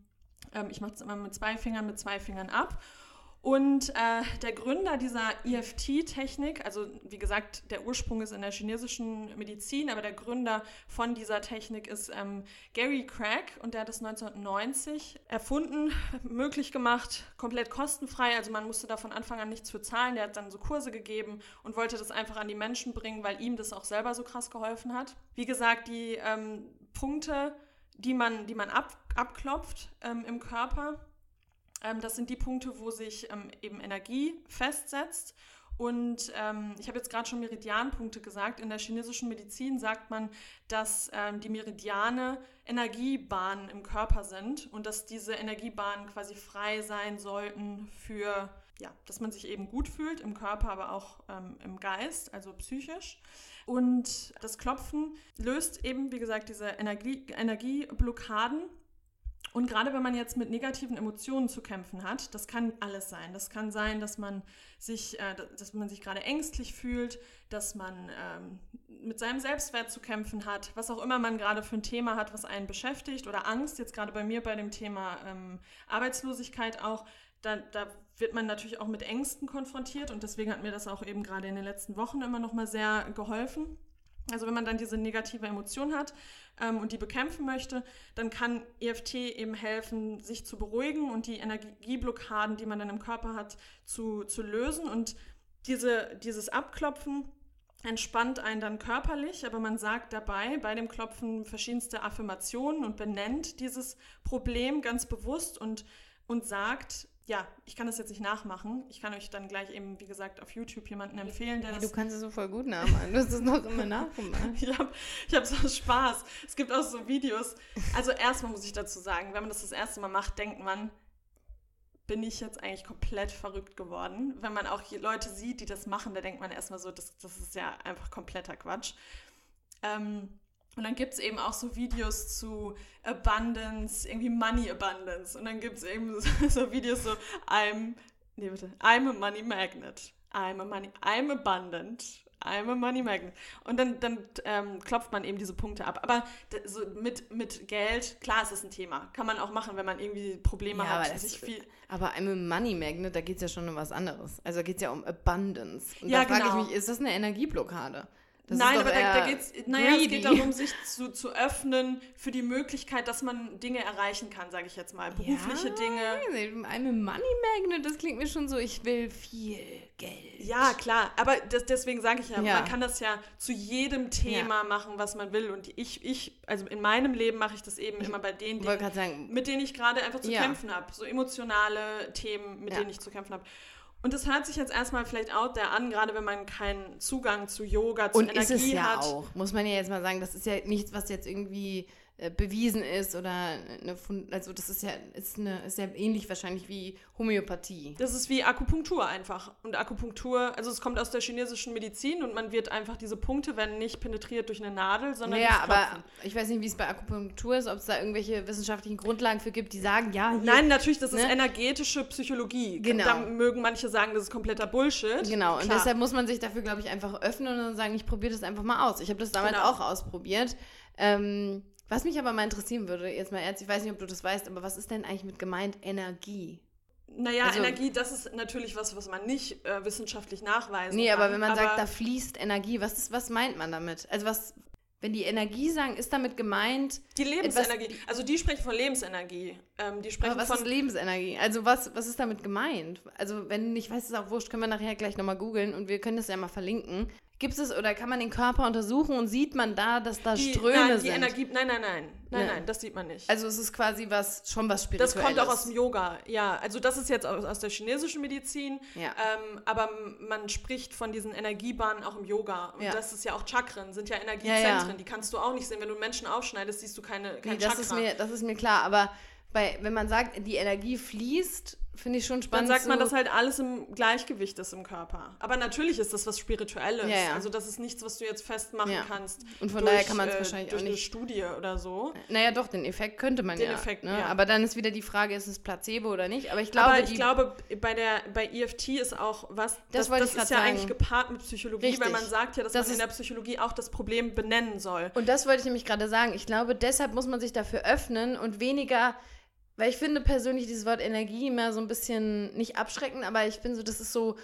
Ähm, ich mache es immer mit zwei Fingern, mit zwei Fingern ab. Und äh, der Gründer dieser EFT-Technik, also wie gesagt, der Ursprung ist in der chinesischen Medizin, aber der Gründer von dieser Technik ist ähm, Gary Craig und der hat das 1990 erfunden, möglich gemacht, komplett kostenfrei. Also man musste da von Anfang an nichts für zahlen. Der hat dann so Kurse gegeben und wollte das einfach an die Menschen bringen, weil ihm das auch selber so krass geholfen hat. Wie gesagt, die ähm, Punkte, die man, die man ab, abklopft ähm, im Körper, das sind die Punkte, wo sich ähm, eben Energie festsetzt. Und ähm, ich habe jetzt gerade schon Meridianpunkte gesagt. In der chinesischen Medizin sagt man, dass ähm, die Meridiane Energiebahnen im Körper sind und dass diese Energiebahnen quasi frei sein sollten für, ja, dass man sich eben gut fühlt im Körper, aber auch ähm, im Geist, also psychisch. Und das Klopfen löst eben, wie gesagt, diese Energie, Energieblockaden und gerade wenn man jetzt mit negativen Emotionen zu kämpfen hat, das kann alles sein. Das kann sein, dass man sich, äh, dass man sich gerade ängstlich fühlt, dass man ähm, mit seinem Selbstwert zu kämpfen hat, was auch immer man gerade für ein Thema hat, was einen beschäftigt oder Angst. Jetzt gerade bei mir bei dem Thema ähm, Arbeitslosigkeit auch. Da, da wird man natürlich auch mit Ängsten konfrontiert und deswegen hat mir das auch eben gerade in den letzten Wochen immer noch mal sehr geholfen. Also wenn man dann diese negative Emotion hat ähm, und die bekämpfen möchte, dann kann EFT eben helfen, sich zu beruhigen und die Energieblockaden, die man dann im Körper hat, zu, zu lösen. Und diese, dieses Abklopfen entspannt einen dann körperlich, aber man sagt dabei bei dem Klopfen verschiedenste Affirmationen und benennt dieses Problem ganz bewusst und, und sagt, ja, ich kann das jetzt nicht nachmachen. Ich kann euch dann gleich eben, wie gesagt, auf YouTube jemanden empfehlen, der Ja, das du kannst es so voll gut nachmachen. Du hast es noch immer nachgemacht. ich habe ich hab so Spaß. Es gibt auch so Videos. Also erstmal muss ich dazu sagen, wenn man das das erste Mal macht, denkt man, bin ich jetzt eigentlich komplett verrückt geworden. Wenn man auch Leute sieht, die das machen, da denkt man erstmal so, das, das ist ja einfach kompletter Quatsch. Ähm, und dann gibt es eben auch so Videos zu Abundance, irgendwie Money Abundance. Und dann gibt es eben so, so Videos so, I'm, nee bitte, I'm a money magnet. I'm a money, I'm abundant. I'm a Money Magnet. Und dann, dann ähm, klopft man eben diese Punkte ab. Aber so mit, mit Geld, klar, ist das ein Thema. Kann man auch machen, wenn man irgendwie Probleme Ja, hat. aber das sich ist- viel, Aber einem Money Magnet, da geht es ja schon um was anderes. Also da geht es ja um Abundance. Und Ja, da frage genau. ich mich, ist das eine Energieblockade? Das Nein, aber da, da geht's, naja, es geht darum, sich zu, zu öffnen für die Möglichkeit, dass man Dinge erreichen kann, sage ich jetzt mal. Berufliche ja, Dinge. Einem Money Magnet, das klingt mir schon so, ich will viel Geld. Ja, klar, aber das, deswegen sage ich ja, Ja. man kann das ja zu jedem Thema machen, was man will. Und ich, ich, also in meinem Leben mache ich das eben immer bei den Dingen, sagen, mit denen ich gerade einfach zu Ja. kämpfen habe. So emotionale Themen, mit Ja. denen ich zu kämpfen habe. Und das hört sich jetzt erstmal vielleicht out there an, gerade wenn man keinen Zugang zu Yoga, zu und Energie ist es ja hat. auch, muss man ja jetzt mal sagen, das ist ja nichts, was jetzt irgendwie bewiesen ist oder eine, also das ist ja, ist, eine, ist ja ähnlich wahrscheinlich wie Homöopathie. Das ist wie Akupunktur einfach. Und Akupunktur, also es kommt aus der chinesischen Medizin und man wird einfach diese Punkte, werden nicht penetriert durch eine Nadel, sondern Naja, durch aber ich weiß nicht, wie es bei Akupunktur ist, ob es da irgendwelche wissenschaftlichen Grundlagen für gibt, die sagen, ja, hier, Nein, natürlich, das ist Ne? energetische Psychologie. Genau. Da mögen manche sagen, das ist kompletter Bullshit. Genau, und Klar. deshalb muss man sich dafür, glaube ich, einfach öffnen und sagen, ich probiere das einfach mal aus. Ich habe das damals Genau. auch ausprobiert. Ähm, was mich aber mal interessieren würde, jetzt mal ernst, ich weiß nicht, ob du das weißt, aber was ist denn eigentlich mit gemeint Energie? Naja, Also- Energie, das ist natürlich was, was man nicht äh, wissenschaftlich nachweisen Nee, kann. aber wenn man sagt, aber da fließt Energie, was, ist, was meint man damit? Also was, wenn die Energie sagen, ist damit gemeint, Die Lebensenergie, also die sprechen von Lebensenergie. Ähm, die sprechen aber was von ist Lebensenergie? Also was, was ist damit gemeint? Also wenn du nicht weißt, ist auch wurscht, können wir nachher gleich nochmal googeln und wir können das ja mal verlinken. Gibt es oder kann man den Körper untersuchen und sieht man da, dass da die, Ströme nein, die sind? Energie. Nein, nein, nein. Nein, Nee. nein, das sieht man nicht. Also es ist quasi was, schon was Spirituelles. Das kommt auch aus dem Yoga, ja. Also das ist jetzt aus, aus der chinesischen Medizin, Ja. ähm, aber man spricht von diesen Energiebahnen auch im Yoga. Und Ja. das ist ja auch Chakren, sind ja Energiezentren. Ja, ja. Die kannst du auch nicht sehen. Wenn du Menschen aufschneidest, siehst du keine, kein Nee, das, Chakra. ist mir, das ist mir klar, aber bei, wenn man sagt, die Energie fließt, finde ich schon Dann spannend. sagt man, so- dass halt alles im Gleichgewicht ist im Körper. Aber natürlich ist das was Spirituelles. Ja, ja. Also das ist nichts, was du jetzt festmachen Ja. kannst. Und von durch, daher kann man es äh, wahrscheinlich durch auch eine nicht. Studie oder so. Naja, doch, den Effekt könnte man Den ja. Effekt, ne? ja. Aber dann ist wieder die Frage, ist es Placebo oder nicht? Aber ich glaube, Aber ich glaube, bei der bei EFT ist auch was, das, das grad ist ja sagen. eigentlich gepaart mit Psychologie, Richtig. weil man sagt ja, dass Das man in der Psychologie auch das Problem benennen soll. Und das wollte ich nämlich gerade sagen. Ich glaube, deshalb muss man sich dafür öffnen und weniger, weil ich finde persönlich dieses Wort Energie immer so ein bisschen nicht abschreckend, aber ich finde so, das ist so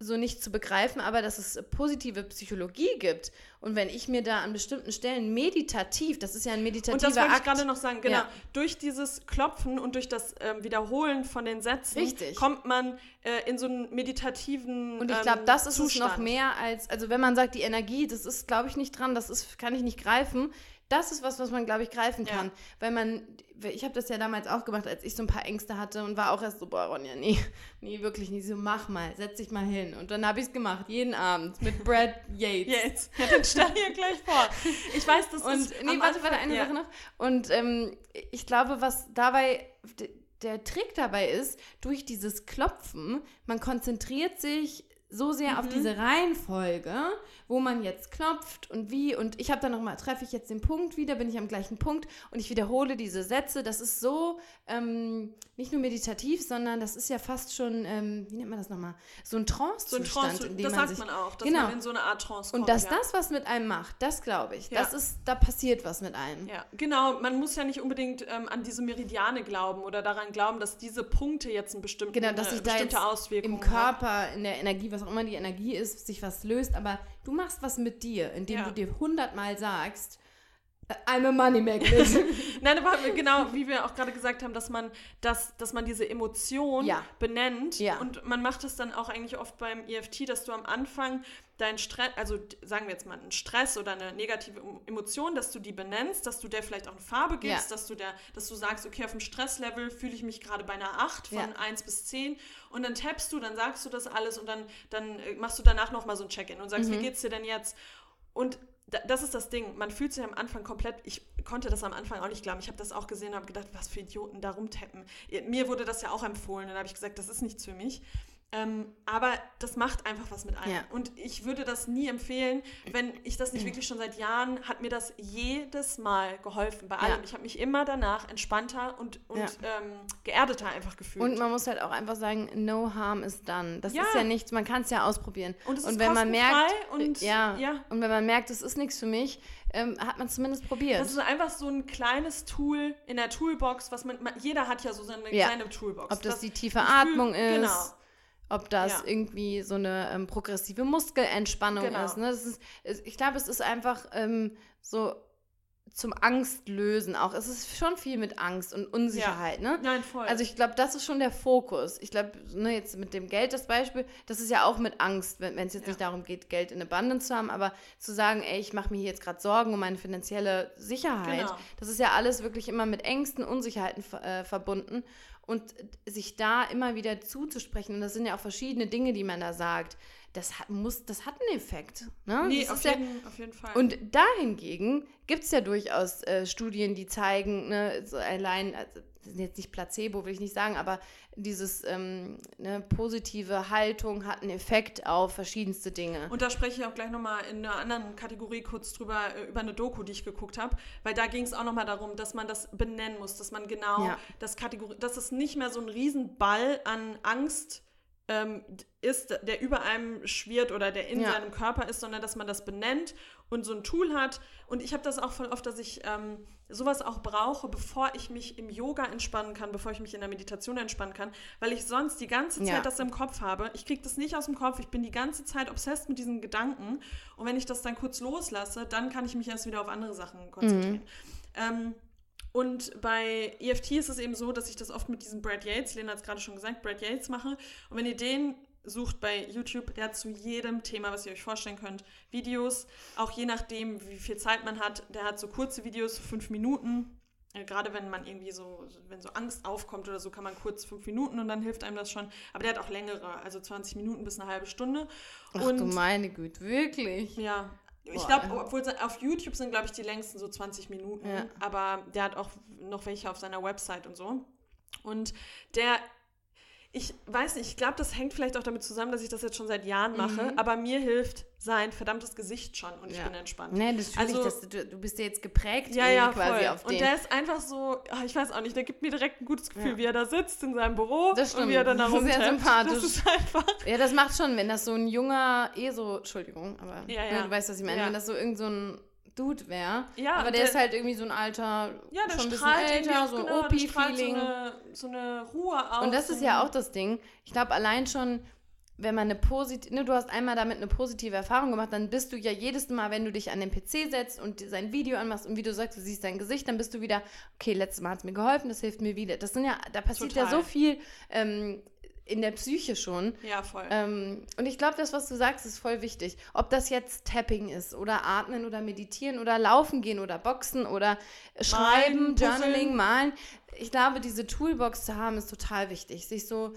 so nicht zu begreifen, aber dass es positive Psychologie gibt. Und wenn ich mir da an bestimmten Stellen meditativ, das ist ja ein meditativer Und das wollte ich gerade noch sagen, genau. Ja. Durch dieses Klopfen und durch das ähm, Wiederholen von den Sätzen Richtig. kommt man äh, in so einen meditativen Und ich ähm, glaube, das ist Zustand. es noch mehr als, also wenn man sagt, die Energie, das ist, glaube ich, nicht dran, das ist, kann ich nicht greifen. Das ist was, was man, glaube ich, greifen Ja. kann. Weil man, ich habe das ja damals auch gemacht, als ich so ein paar Ängste hatte und war auch erst so, boah, Ronja, nee, nee, wirklich nicht. So, mach mal, setz dich mal hin. Und dann habe ich es gemacht, jeden Abend mit Brad Yates. Ja, den stell dir gleich vor. Ich weiß, das Und ist. nee, warte, warte, eine ja. Sache noch. Und ähm, ich glaube, was dabei der Trick dabei ist, durch dieses Klopfen, man konzentriert sich so sehr Mhm. auf diese Reihenfolge, wo man jetzt klopft und wie. Und ich habe dann nochmal, treffe ich jetzt den Punkt wieder, bin ich am gleichen Punkt und ich wiederhole diese Sätze. Das ist so ähm, nicht nur meditativ, sondern das ist ja fast schon, ähm, wie nennt man das nochmal? So ein So ein Trance-Zustand, Trance, in dem das man sagt sich man auch, dass Genau. man in so eine Art Trance kommt. und dass ja. das was mit einem macht, das glaube ich. Ja. Das ist, da passiert was mit einem. Ja, genau. Man muss ja nicht unbedingt ähm, an diese Meridiane glauben oder daran glauben, dass diese Punkte jetzt einen bestimmten, Genau, dass eine sich da bestimmte Auswirkung im Körper, in der Energie, was auch immer die Energie ist, sich was löst. Aber du machst was mit dir, indem Ja. du dir hundertmal sagst, I'm a money magnet. Nein, aber genau, wie wir auch gerade gesagt haben, dass man, dass, dass man diese Emotion Ja. benennt. Ja. Und man macht es dann auch eigentlich oft beim EFT, dass du am Anfang deinen Stress, also sagen wir jetzt mal einen Stress oder eine negative Em- Emotion, dass du die benennst, dass du der vielleicht auch eine Farbe gibst, Ja. dass du der, dass du sagst, okay, auf dem Stresslevel fühle ich mich gerade bei einer 8 von Ja. 1 bis 10 und dann tappst du, dann sagst du das alles und dann, dann äh, machst du danach nochmal so ein Check-in und sagst, Mhm. wie geht's dir denn jetzt? Und das ist das Ding. Man fühlt sich am Anfang komplett. Ich konnte das am Anfang auch nicht glauben. Ich habe das auch gesehen und habe gedacht, was für Idioten da rumtappen. Mir wurde das ja auch empfohlen. Dann habe ich gesagt, das ist nichts für mich. Ähm, aber das macht einfach was mit einem. Ja. Und ich würde das nie empfehlen, wenn ich das nicht wirklich schon seit Jahren, hat mir das jedes Mal geholfen bei allem. Ja. Ich habe mich immer danach entspannter und, und Ja. ähm, geerdeter einfach gefühlt. Und man muss halt auch einfach sagen, no harm is done. Das ist ja nichts, man kann es ja ausprobieren. Und es ist wenn man merkt, und- ja, ja. und wenn man merkt, es ist nichts für mich, ähm, hat man zumindest probiert. das ist einfach so ein kleines Tool in der Toolbox, was man, jeder hat ja so seine kleine Toolbox. ob das, die tiefe Atmung ist, Genau. Ob das Ja. irgendwie so eine ähm, progressive Muskelentspannung Genau. ist, ne? das ist. es- Ich glaube, es ist einfach ähm, so zum Angstlösen auch. Es ist schon viel mit Angst und Unsicherheit, ne? Nein, voll. Also ich glaube, das ist schon der Fokus. Ich glaube, ne, jetzt mit dem Geld das Beispiel, das ist ja auch mit Angst, wenn es jetzt Ja. nicht darum geht, Geld in Abundance zu haben, aber zu sagen, ey, ich mache mir hier jetzt gerade Sorgen um meine finanzielle Sicherheit, Genau. das ist ja alles wirklich immer mit Ängsten, Unsicherheiten äh, verbunden. Und sich da immer wieder zuzusprechen, und das sind ja auch verschiedene Dinge, die man da sagt, das hat, muss, das hat einen Effekt. Ne? nee, auf ist ja, jeden, auf jeden Fall. und dahingegen gibt es ja durchaus äh, Studien, die zeigen, ne, so allein, also, jetzt nicht Placebo, will ich nicht sagen, aber dieses ähm, ne, positive Haltung hat einen Effekt auf verschiedenste Dinge. Und da spreche ich auch gleich nochmal in einer anderen Kategorie kurz drüber, äh, über eine Doku, die ich geguckt habe, weil da ging es auch nochmal darum, dass man das benennen muss, dass man genau Ja. das Kategorie, dass es nicht mehr so ein Riesenball an Angst ähm, ist, der über einem schwirrt oder der in Ja. seinem Körper ist, sondern dass man das benennt und so ein Tool hat. Und ich habe das auch voll oft, dass ich ähm, sowas auch brauche, bevor ich mich im Yoga entspannen kann, bevor ich mich in der Meditation entspannen kann, weil ich sonst die ganze Zeit Ja. das im Kopf habe. Ich kriege das nicht aus dem Kopf. Ich bin die ganze Zeit obsessed mit diesen Gedanken. Und wenn ich das dann kurz loslasse, dann kann ich mich erst wieder auf andere Sachen konzentrieren. Ähm, und bei EFT ist es eben so, dass ich das oft mit diesem Brad Yates, Lena hat es gerade schon gesagt, Brad Yates mache. Und wenn ihr den sucht bei YouTube, der hat zu jedem Thema, was ihr euch vorstellen könnt, Videos, auch je nachdem, wie viel Zeit man hat. Der hat so kurze Videos, fünf Minuten. Äh, Gerade wenn man irgendwie so, wenn so Angst aufkommt oder so, kann man kurz fünf Minuten und dann hilft einem das schon. Aber der hat auch längere, also 20 Minuten bis eine halbe Stunde. Ach du meine Güte, wirklich? Ja. Ich glaube, obwohl auf YouTube sind, glaube ich, die längsten so 20 Minuten. Ja. Aber der hat auch noch welche auf seiner Website und so. Und der, ich weiß nicht, ich glaube, das hängt vielleicht auch damit zusammen, dass ich das jetzt schon seit Jahren mache. Aber mir hilft sein verdammtes Gesicht schon und ich Ja. bin entspannt. Nee, das Also- ich, dass du, du bist ja jetzt geprägt Ja, irgendwie ja, quasi voll. auf und den. der ist einfach so, ah, ich weiß auch nicht, der gibt mir direkt ein gutes Gefühl, Ja. wie er da sitzt in seinem Büro Das und wie er dann da stimmt. Sehr rumtappt. sympathisch. Das ist einfach, Ja, das macht schon, wenn das so ein junger, eh so, Entschuldigung, aber Ja, ne, ja. du weißt, was ich meine, wenn das so irgend so ein Dude wäre, Ja, aber der, der- ist halt irgendwie so ein alter, ja, der schon ein bisschen älter, so ein genau, OP-Feeling. So eine, so eine Ruhe aus. Und das ist ja auch das Ding. Ich glaube, allein schon, wenn man eine positive, ne, du hast einmal damit eine positive Erfahrung gemacht, dann bist du ja jedes Mal, wenn du dich an den PC setzt und sein Video anmachst und wie du sagst, du siehst dein Gesicht, dann bist du wieder, okay, letztes Mal hat es mir geholfen, das hilft mir wieder. Das sind ja, da passiert ja Total. so viel ähm, in der Psyche schon. Ja, voll. Ähm, und ich glaube, das, was du sagst, ist voll wichtig. Ob das jetzt Tapping ist oder Atmen oder Meditieren oder Laufen gehen oder Boxen oder Schreiben, puzzeln. Journaling, Malen. Ich glaube, diese Toolbox zu haben, ist total wichtig. Sich so,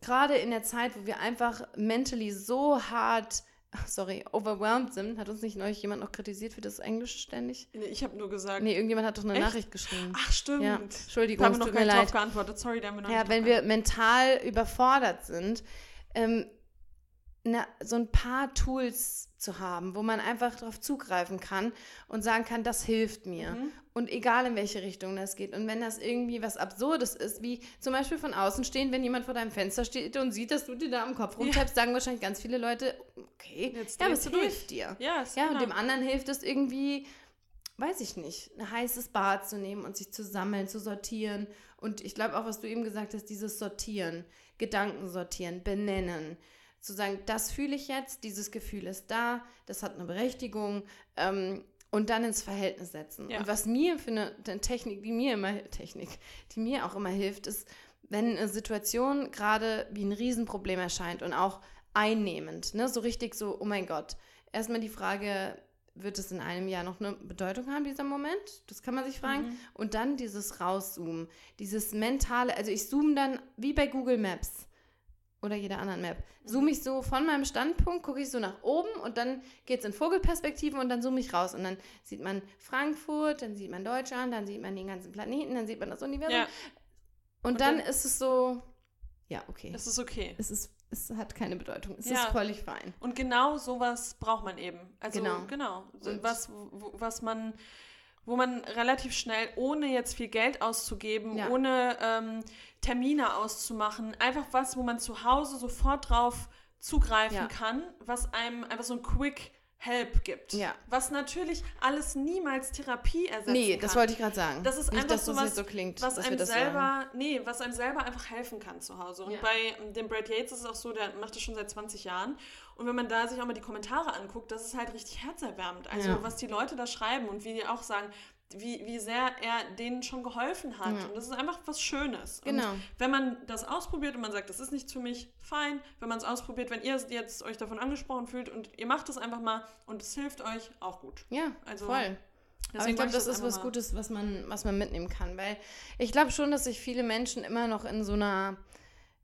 gerade in der Zeit, wo wir einfach mentally so hart, sorry, overwhelmed sind, hat uns nicht neulich jemand noch kritisiert für das Englisch ständig? Nee, ich habe nur gesagt. Nee, irgendjemand hat doch eine Echt? Nachricht geschrieben. Ach, stimmt. Ja, Da Entschuldigung, haben es wir noch gar nicht leid. drauf geantwortet. Sorry, da haben wir noch Ja, nicht wenn wir mental überfordert sind, ähm, na, so ein paar Tools zu haben, wo man einfach darauf zugreifen kann und sagen kann, das hilft mir. Mhm. Und egal in welche Richtung das geht. Und wenn das irgendwie was Absurdes ist, wie zum Beispiel von außen stehen, wenn jemand vor deinem Fenster steht und sieht, dass du dir da am Kopf rumtappst, sagen wahrscheinlich ganz viele Leute, okay, Jetzt ja, aber es du durch. hilft dir. Ja, Ja, und dem anderen hilft es irgendwie, weiß ich nicht, ein heißes Bad zu nehmen und sich zu sammeln, zu sortieren. Und ich glaube auch, was du eben gesagt hast, dieses Sortieren, Gedanken sortieren, benennen. Zu sagen, das fühle ich jetzt, dieses Gefühl ist da, das hat eine Berechtigung. Ähm, und dann ins Verhältnis setzen. Ja. Und was mir für eine, eine Technik, die mir immer, Technik, die mir auch immer hilft, ist, wenn eine Situation gerade wie ein Riesenproblem erscheint und auch einnehmend, ne, so richtig so, oh mein Gott. Erstmal die Frage, wird es in einem Jahr noch eine Bedeutung haben, dieser Moment? Das kann man sich fragen. Mhm. Und dann dieses Rauszoomen, dieses mentale, also ich zoome dann wie bei Google Maps oder jeder anderen Map, zoome ich so von meinem Standpunkt, gucke ich so nach oben und dann geht es in Vogelperspektive und dann zoome ich raus. Und dann sieht man Frankfurt, dann sieht man Deutschland, dann sieht man den ganzen Planeten, dann sieht man das Universum. Ja. Und, Und dann, dann- ist es so, Ja, okay. Es ist okay. Es, ist, es hat keine Bedeutung. Es Ja. ist völlig fein. Und genau sowas braucht man eben. Also Genau. genau. Und- was, was man, wo man relativ schnell, ohne jetzt viel Geld auszugeben, Ja. ohne ähm, Termine auszumachen, einfach was, wo man zu Hause sofort drauf zugreifen Ja. kann, was einem einfach so ein Quick Help gibt. Ja. Was natürlich alles niemals Therapie ersetzen Nee, kann. das wollte ich gerade sagen. Das ist Nicht, einfach dass so was, so klingt, was einem selber, sagen. nee, was einem selber einfach helfen kann zu Hause. Und Ja. bei ähm, dem Brad Yates ist es auch so, der macht das schon seit 20 Jahren. Und wenn man da sich auch mal die Kommentare anguckt, das ist halt richtig herzerwärmend. Also Ja. was die Leute da schreiben und wie die auch sagen, wie, wie sehr er denen schon geholfen hat. Ja. Und das ist einfach was Schönes. Genau. Und wenn man das ausprobiert und man sagt, das ist nichts für mich, fein. Wenn man es ausprobiert, wenn ihr jetzt euch davon angesprochen fühlt und ihr macht es einfach mal und es hilft euch, auch gut. Ja, Also, voll. Aber ich glaube, wollte das ist was Gutes, was man, was man mitnehmen kann. Weil ich glaube schon, dass sich viele Menschen immer noch in so einer,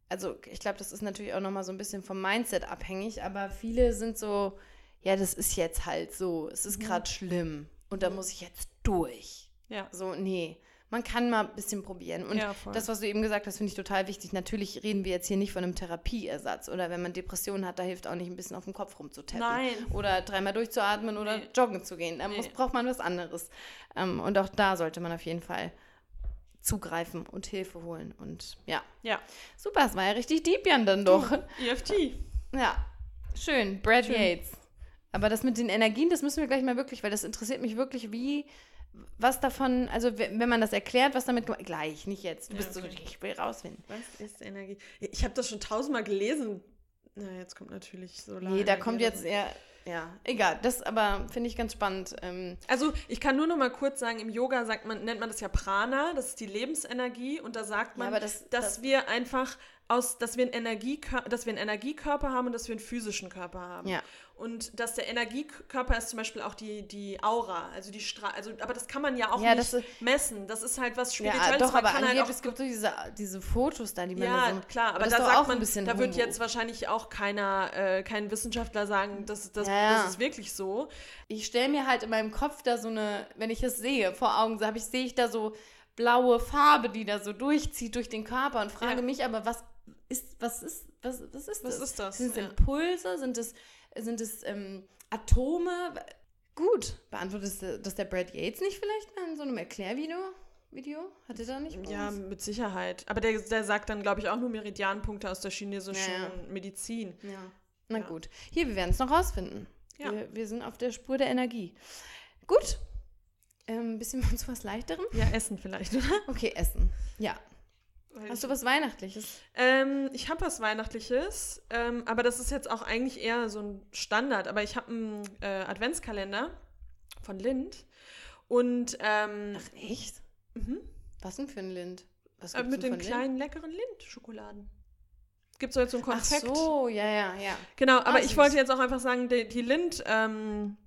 also ich glaube, das ist natürlich auch nochmal so ein bisschen vom Mindset abhängig, aber viele sind so, ja, das ist jetzt halt so, es Mhm. ist gerade schlimm und da muss ich jetzt durch. Ja. So, nee. Man kann mal ein bisschen probieren. Und Ja, das, was du eben gesagt hast, finde ich total wichtig. Natürlich reden wir jetzt hier nicht von einem Therapieersatz. Oder wenn man Depressionen hat, da hilft auch nicht ein bisschen auf den Kopf rumzutappen. Nein. Oder dreimal durchzuatmen oder Nee. joggen zu gehen. Da Nee. muss, braucht man was anderes. Ähm, und auch da sollte man auf jeden Fall zugreifen und Hilfe holen. Und ja, Ja. super, es war ja richtig deep, Jan, dann doch. EFT. Ja, schön. Brad Schön. Yates. Aber das mit den Energien, das müssen wir gleich mal wirklich, weil das interessiert mich wirklich, wie, was davon, also we- wenn man das erklärt, was damit geme- gleich, nicht jetzt. Du Ja, bist so, okay. ich will rausfinden. Was ist Energie? Ich habe das schon tausendmal gelesen. Na, jetzt kommt natürlich so Nee, da kommt jetzt eher, ja, egal. Das aber finde ich ganz spannend. Ähm, Also ich kann nur noch mal kurz sagen, im Yoga sagt man, nennt man das ja Prana, das ist die Lebensenergie und da sagt man, aber das- dass das- wir einfach aus, dass wir, einen dass wir einen Energiekörper haben und dass wir einen physischen Körper haben. Ja. Und dass der Energiekörper ist zum Beispiel auch die, die Aura, also die Stra also, aber das kann man ja auch Ja, nicht das messen. Das ist halt was ja, Spirituelles. doch, man aber halt angeblich, auch es gibt so diese, diese Fotos da, die man Ja, so, klar, aber da ist sagt man, ein bisschen da wird jetzt wahrscheinlich auch keiner, äh, kein Wissenschaftler sagen, das, das, Ja, ja. das ist wirklich so. ich stelle mir halt in meinem Kopf da so eine, wenn ich es sehe, vor Augen so habe ich, sehe ich da so blaue Farbe, die da so durchzieht durch den Körper und frage Ja. mich aber, was ist, was ist, was, was ist Was das? ist das? Sind es Ja. Impulse? Sind es, sind es ähm, Atome? Gut, beantwortet das, das der Brad Yates nicht vielleicht mal in so einem Erklärvideo? Video? Hat er da nicht? bei Ja, mit Sicherheit. Aber der, der sagt dann, glaube ich, auch nur Meridianpunkte aus der chinesischen Ja, ja. Medizin. ja. Na Ja. gut. Hier, wir werden es noch rausfinden. Ja. Wir, wir sind auf der Spur der Energie. Gut. Ähm, bisschen zu was Leichterem? Ja, Essen vielleicht, oder? Okay, Essen. Ja. Hast du was Weihnachtliches? ähm, ich habe was Weihnachtliches, ähm, aber das ist jetzt auch eigentlich eher so ein Standard. Aber ich habe einen äh, Adventskalender von Lind und ähm, Ach, echt? mhm. Was denn für ein Lind? Was äh, mit den kleinen leckeren Lind-Schokoladen. Gibt so jetzt so ein Lind? Ach so, ja, ja, ja. Genau, aber Ah, ich wollte jetzt auch einfach sagen, die, die Lind ähm,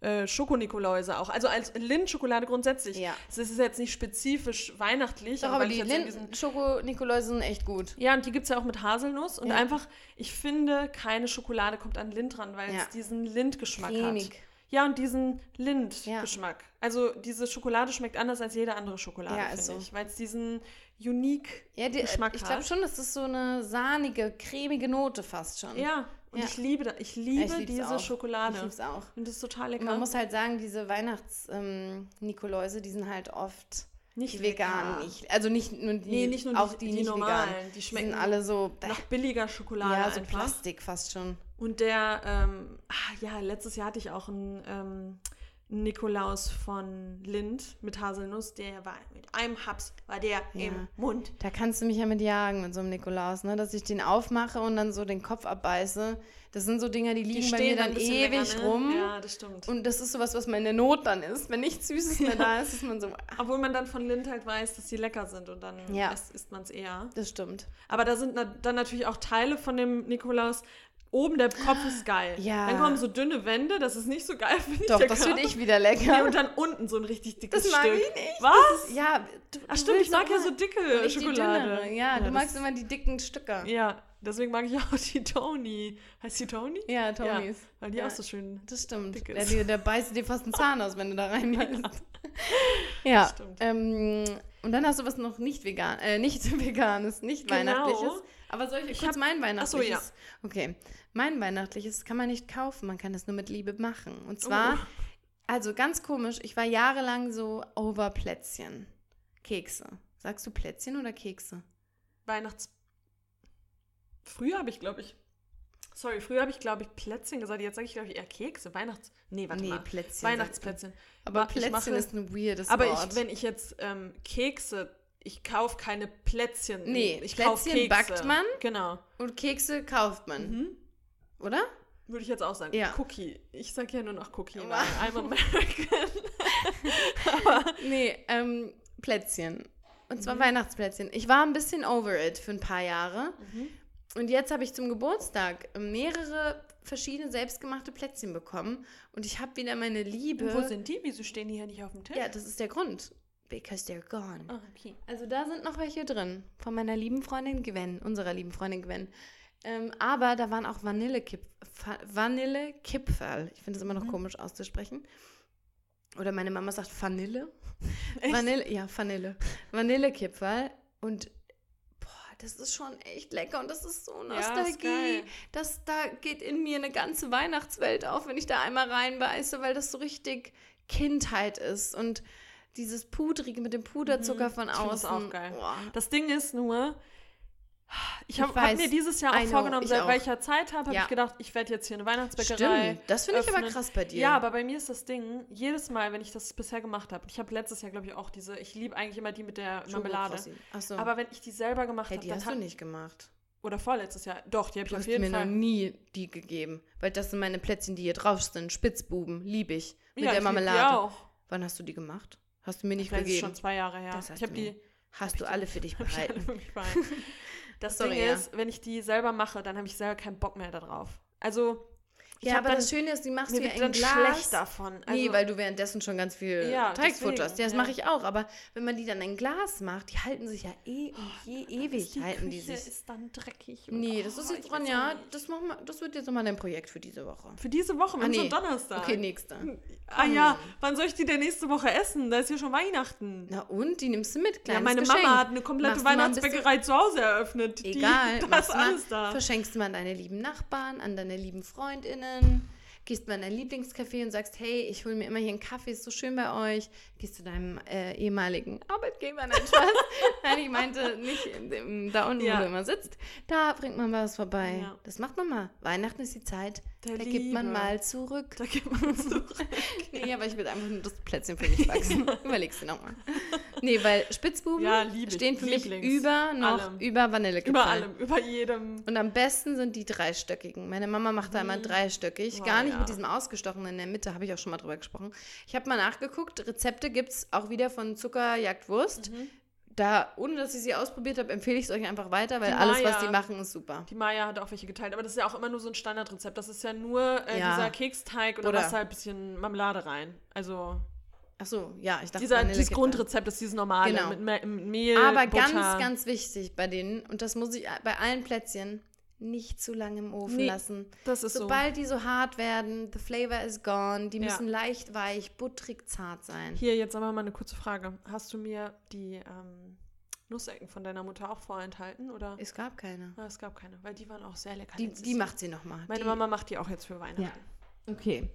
äh, Schokonikoläuse auch. Also als Lind-Schokolade grundsätzlich. Ja. Es ist jetzt nicht spezifisch weihnachtlich. Doch, aber ich die jetzt in diesen- Lind Schoko-Nikoläuse sind echt gut. Ja, und die gibt es ja auch mit Haselnuss. Und Ja. einfach, ich finde, keine Schokolade kommt an Lind ran, weil Ja. es diesen Lind-Geschmack hat. Ja, und diesen Lind-Geschmack. Ja. Also diese Schokolade schmeckt anders als jede andere Schokolade, Ja, ist finde ich. Weil es diesen unique Ja, die, Geschmack ich hat. glaube schon, das ist so eine sahnige, cremige Note fast schon. Ja, und Ja. ich liebe da, ich liebe ich diese auch. Schokolade. Ich lieb's auch. Und das ist total Und lecker. man muss halt sagen, diese Weihnachts-Nikoläuse, die sind halt oft nicht lecker. nicht. Also nicht nur die, Nee, nicht nur auch die- die, die nicht normalen. veganen. Die schmecken sind alle so, nach billiger Schokolade ja, so einfach. Plastik fast schon. Und der, ähm, ah, ja, letztes Jahr hatte ich auch einen ähm, Nikolaus von Lind mit Haselnuss, der war mit einem Haps, war der Ja. im Mund. Da kannst du mich ja mit jagen mit so einem Nikolaus, ne? Dass ich den aufmache und dann so den Kopf abbeiße. Das sind so Dinger, die liegen bei mir dann ewig länger, ne? rum. Ja, das stimmt. Und das ist sowas, was meine Not dann ist. Wenn nichts Süßes mehr da ist, ist man so, ach, Obwohl man dann von Lind halt weiß, dass die lecker sind und dann Ja. isst, isst man es eher. das stimmt. Aber da sind dann natürlich auch Teile von dem Nikolaus. Oben der Kopf ist geil. Ja. Dann kommen so dünne Wände, das ist nicht so geil, finde ich. Doch, das finde ich wieder Nee, lecker. und dann unten so ein richtig dickes Das mag Stück. ich nicht. Was? Ja, du, Ach stimmt, ich mag ja so dicke Schokolade. dünnere. Ja, du magst immer die dicken Stücke. Ja, deswegen mag ich auch die Tony. Heißt die Tony? Ja, Tonys. Weil die Ja. auch so schön. Das stimmt. Dick Der, ist. der, der beißt dir fast einen Zahn aus, wenn du da reinbeißt. ja, Stimmt. ähm, Und dann hast du was noch nicht vegan, äh, nicht veganes, nicht Genau. weihnachtliches. Aber soll ich, kurz hab- mein weihnachtliches? ja. Okay. Mein weihnachtliches kann man nicht kaufen, man kann es nur mit Liebe machen. Und zwar, Oh. also ganz komisch, ich war jahrelang so over Plätzchen. Kekse. Sagst du Plätzchen oder Kekse? Weihnachts. Früher habe ich, glaube ich. Sorry, früher habe ich, glaube ich, Plätzchen gesagt. Jetzt sage ich, glaube ich, eher Kekse. Weihnachts. Nee, warte nee, mal. Plätzchen. Weihnachtsplätzchen. Aber Aber Plätzchen mache- ist ein weirdes Aber Wort. ich, wenn ich jetzt ähm, Kekse, ich kaufe keine Plätzchen. Nee, ich kauf Plätzchen backt man. Genau. Und Kekse kauft man, Mhm. Oder? Würde ich jetzt auch sagen. Ja. Cookie. Ich sage ja nur noch Cookie. Wow. I'm American. Aber Nee, ähm, Plätzchen. Und zwar Mhm. Weihnachtsplätzchen. Ich war ein bisschen over it für ein paar Jahre. Mhm. Und jetzt habe ich zum Geburtstag mehrere verschiedene selbstgemachte Plätzchen bekommen. Und ich habe wieder meine Liebe. wo sind die? Wieso stehen die hier nicht auf dem Tisch? Ja, das ist der Grund. Because they're gone. Ah, okay. Also da sind noch welche drin. Von meiner lieben Freundin Gwen, unserer lieben Freundin Gwen. Ähm, aber da waren auch Vanillekip Fa- Vanillekipferl. Ich finde es immer noch Mhm. komisch auszusprechen. Oder meine Mama sagt Vanille. Echt? Vanille, ja, Vanille. Vanillekipferl. Und boah, das ist schon echt lecker und das ist so Ja, ist Nostalgie. geil. das, da geht in mir eine ganze Weihnachtswelt auf, wenn ich da einmal reinbeiße, weil das so richtig Kindheit ist. Und dieses Pudrige mit dem Puderzucker Mhm. von außen. das auch geil. Boah. Das Ding ist nur, ich habe hab mir dieses Jahr auch know, vorgenommen, seit auch. weil ich ja Zeit habe, habe Ja. ich gedacht, ich werde jetzt hier eine Weihnachtsbäckerei. Stimmt, das finde ich aber krass bei dir. Ja, aber bei mir ist das Ding, jedes Mal, wenn ich das bisher gemacht habe, ich habe letztes Jahr, glaube ich, auch diese, ich liebe eigentlich immer die mit der Marmelade. Achso. Aber wenn ich die selber gemacht hey, habe, die hast du nicht gemacht. oder vorletztes Jahr, doch, die habe ich auf hast mir jeden noch Fall. nie die gegeben. Weil das sind meine Plätzchen, die hier drauf sind. Spitzbuben, liebe ich. Mit ja, der lieb die Marmelade. auch. Wann hast du die gemacht? Hast du mir nicht ist gegeben? schon zwei Jahre her. Das hast ich habe du mir die Hast du alle für dich hab behalten? Das Sorry, Ding ja. ist, wenn ich die selber mache, dann habe ich selber keinen Bock mehr darauf. Also, ich Ja, aber dann, das Schöne ist, die machst du ja in dann Glas. schlecht davon. Also, nee, weil du währenddessen schon ganz viel Ja, Teig futterst. Ja, das ja. mache ich auch. Aber wenn man die dann in Glas macht, die halten sich ja eh und je ewig die halten Küche die sich. ist dann dreckig. und- Nee, das oh, ist jetzt ich dran, will's ja. auch nicht. Das, machen wir, das wird jetzt nochmal dein Projekt für diese Woche. Für diese Woche, wir Ah, nee. schon Donnerstag. Okay, nächste. Ah ja, wann soll ich die denn nächste Woche essen? Da ist ja schon Weihnachten. Na und? Die nimmst du mit, Ja, kleines meine Geschenk. Mama hat eine komplette Machst ein Weihnachtsbäckerei zu Hause eröffnet. Die, Egal, da machst ist alles da. verschenkst du mal an deine lieben Nachbarn, an deine lieben FreundInnen, gehst mal in dein Lieblingscafé und sagst, hey, ich hole mir immer hier einen Kaffee, ist so schön bei euch. Gehst zu deinem äh, ehemaligen Arbeitgeber, nein, Spaß. nein, ich meinte nicht in dem, da unten, wo Ja. du immer sitzt. Da bringt man was vorbei. Ja. Das macht man mal. Weihnachten ist die Zeit, Der da gibt man Liebe. mal zurück. Da gibt man zurück. Nee, aber ich will einfach nur das Plätzchen für mich wachsen. Überlegst du nochmal. Nee, weil Spitzbuben Ja, liebe stehen für mich über noch Allem. über Vanillekipferl. Über allem, über jedem. Und am besten sind die dreistöckigen. Meine Mama macht da immer dreistöckig. Oh, Gar nicht ja. mit diesem ausgestochenen in der Mitte, habe ich auch schon mal drüber gesprochen. Ich habe mal nachgeguckt, Rezepte gibt es auch wieder von Zuckerjagdwurst. Mhm. Da, ohne dass ich sie ausprobiert habe, empfehle ich es euch einfach weiter, weil Die alles, was Maya. die machen, ist super. Die Maya hat auch welche geteilt, aber das ist ja auch immer nur so ein Standardrezept. Das ist ja nur äh, Ja. dieser Keksteig und machst du halt ein bisschen Marmelade rein. Also Ach so, ja, ich dachte, dieser, dieses. Grundrezept ist dieses normale Genau. mit Me mit Mehl, Aber Butter. ganz, ganz wichtig bei denen, und das muss ich bei allen Plätzchen, nicht zu lange im Ofen Nee, lassen. Das ist Sobald die so hart werden, the flavor is gone, die Ja. müssen leicht weich, butterig zart sein. so. Hier, jetzt aber mal eine kurze Frage. Hast du mir die ähm, Nussecken von deiner Mutter auch vorenthalten? Oder? Es gab keine. Ah, es gab keine, weil die waren auch sehr lecker. Die, die macht sie nochmal. Meine die, Mama macht die auch jetzt für Weihnachten. Ja. Okay.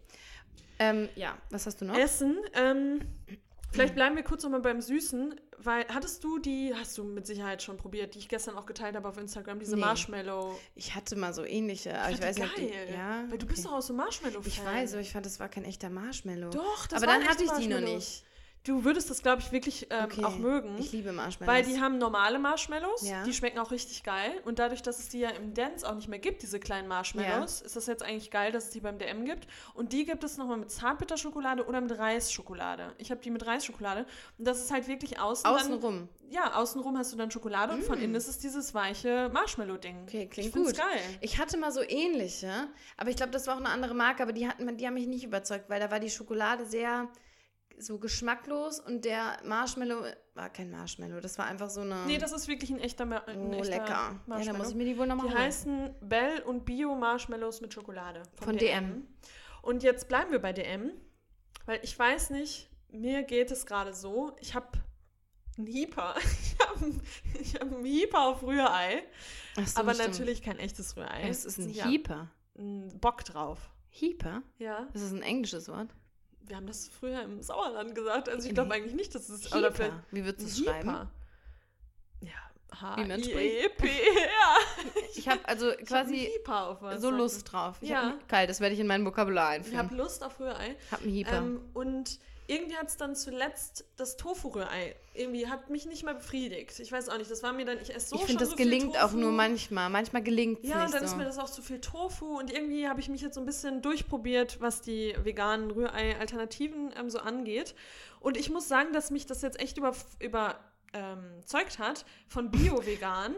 Ähm, ja, was hast du noch? Essen. Ähm, vielleicht bleiben wir kurz nochmal beim Süßen, weil hattest du die, hast du mit Sicherheit schon probiert, die ich gestern auch geteilt habe auf Instagram, diese Nee. Marshmallow. Ich hatte mal so ähnliche, aber ich, fand weiß die nicht, geil. die, ja, Weil du okay. bist doch auch so Marshmallow. Ich weiß, aber ich fand, das war kein echter Marshmallow. Doch, das aber waren dann hatte ich die noch nicht. Du würdest das, glaube ich, wirklich ähm, Okay. auch mögen. Ich liebe Marshmallows. Weil die haben normale Marshmallows, Ja. die schmecken auch richtig geil. Und dadurch, dass es die ja im Dance auch nicht mehr gibt, diese kleinen Marshmallows, ist das jetzt eigentlich geil, dass es die beim DM gibt. Und die gibt es nochmal mit Zartbitterschokolade oder mit Reisschokolade. Ich habe die mit Reisschokolade. Und das ist halt wirklich außen. Dann, Außenrum. ja, außenrum hast du dann Schokolade und von innen ist es dieses weiche Marshmallow-Ding. Okay, klingt ich gut. geil. Ich hatte mal so ähnliche, aber ich glaube, das war auch eine andere Marke, aber die, hatten, die haben mich nicht überzeugt, weil da war die Schokolade sehr so geschmacklos und der Marshmallow war kein Marshmallow, das war einfach so eine. Nee, das ist wirklich ein echter, Ma ein oh, echter lecker. Ja, da Marshmallow. muss ich mir die wohl nochmal Die holen. heißen Bell und Bio Marshmallows mit Schokolade. Von DM. Und jetzt bleiben wir bei DM, weil ich weiß nicht, mir geht es gerade so, ich habe Ein Hieper. Ich habe ich hab einen Hieper auf Rührei. So, aber stimmt. natürlich kein echtes Rührei. Es ist ein Ja, Hieper. Ein Bock drauf. Hieper? Ja. Das ist ein englisches Wort. Wir haben das früher im Sauerland gesagt. Also ich glaube Nee. eigentlich nicht, dass es. Oder vielleicht. Wie du es schreiben? Ja. H Wie man I. E P. Ja. Ich habe also Ich hab quasi was. so Lust drauf. Ich Ja. hab, geil, das werde ich in mein Vokabular Ich einfügen. habe Lust auf Rührei. hab einen Hieper. Ähm, und irgendwie hat es dann zuletzt das Tofu-Rührei irgendwie hat mich nicht mehr befriedigt. Ich weiß auch nicht, das war mir dann, ich esse so ich finde, das so gelingt auch nur manchmal. Manchmal gelingt es Ja, nicht dann so. ist mir das auch zu viel Tofu und irgendwie habe ich mich jetzt so ein bisschen durchprobiert, was die veganen Rührei-Alternativen ähm, so angeht. Und ich muss sagen, dass mich das jetzt echt über, überzeugt hat von Bio-Vegan.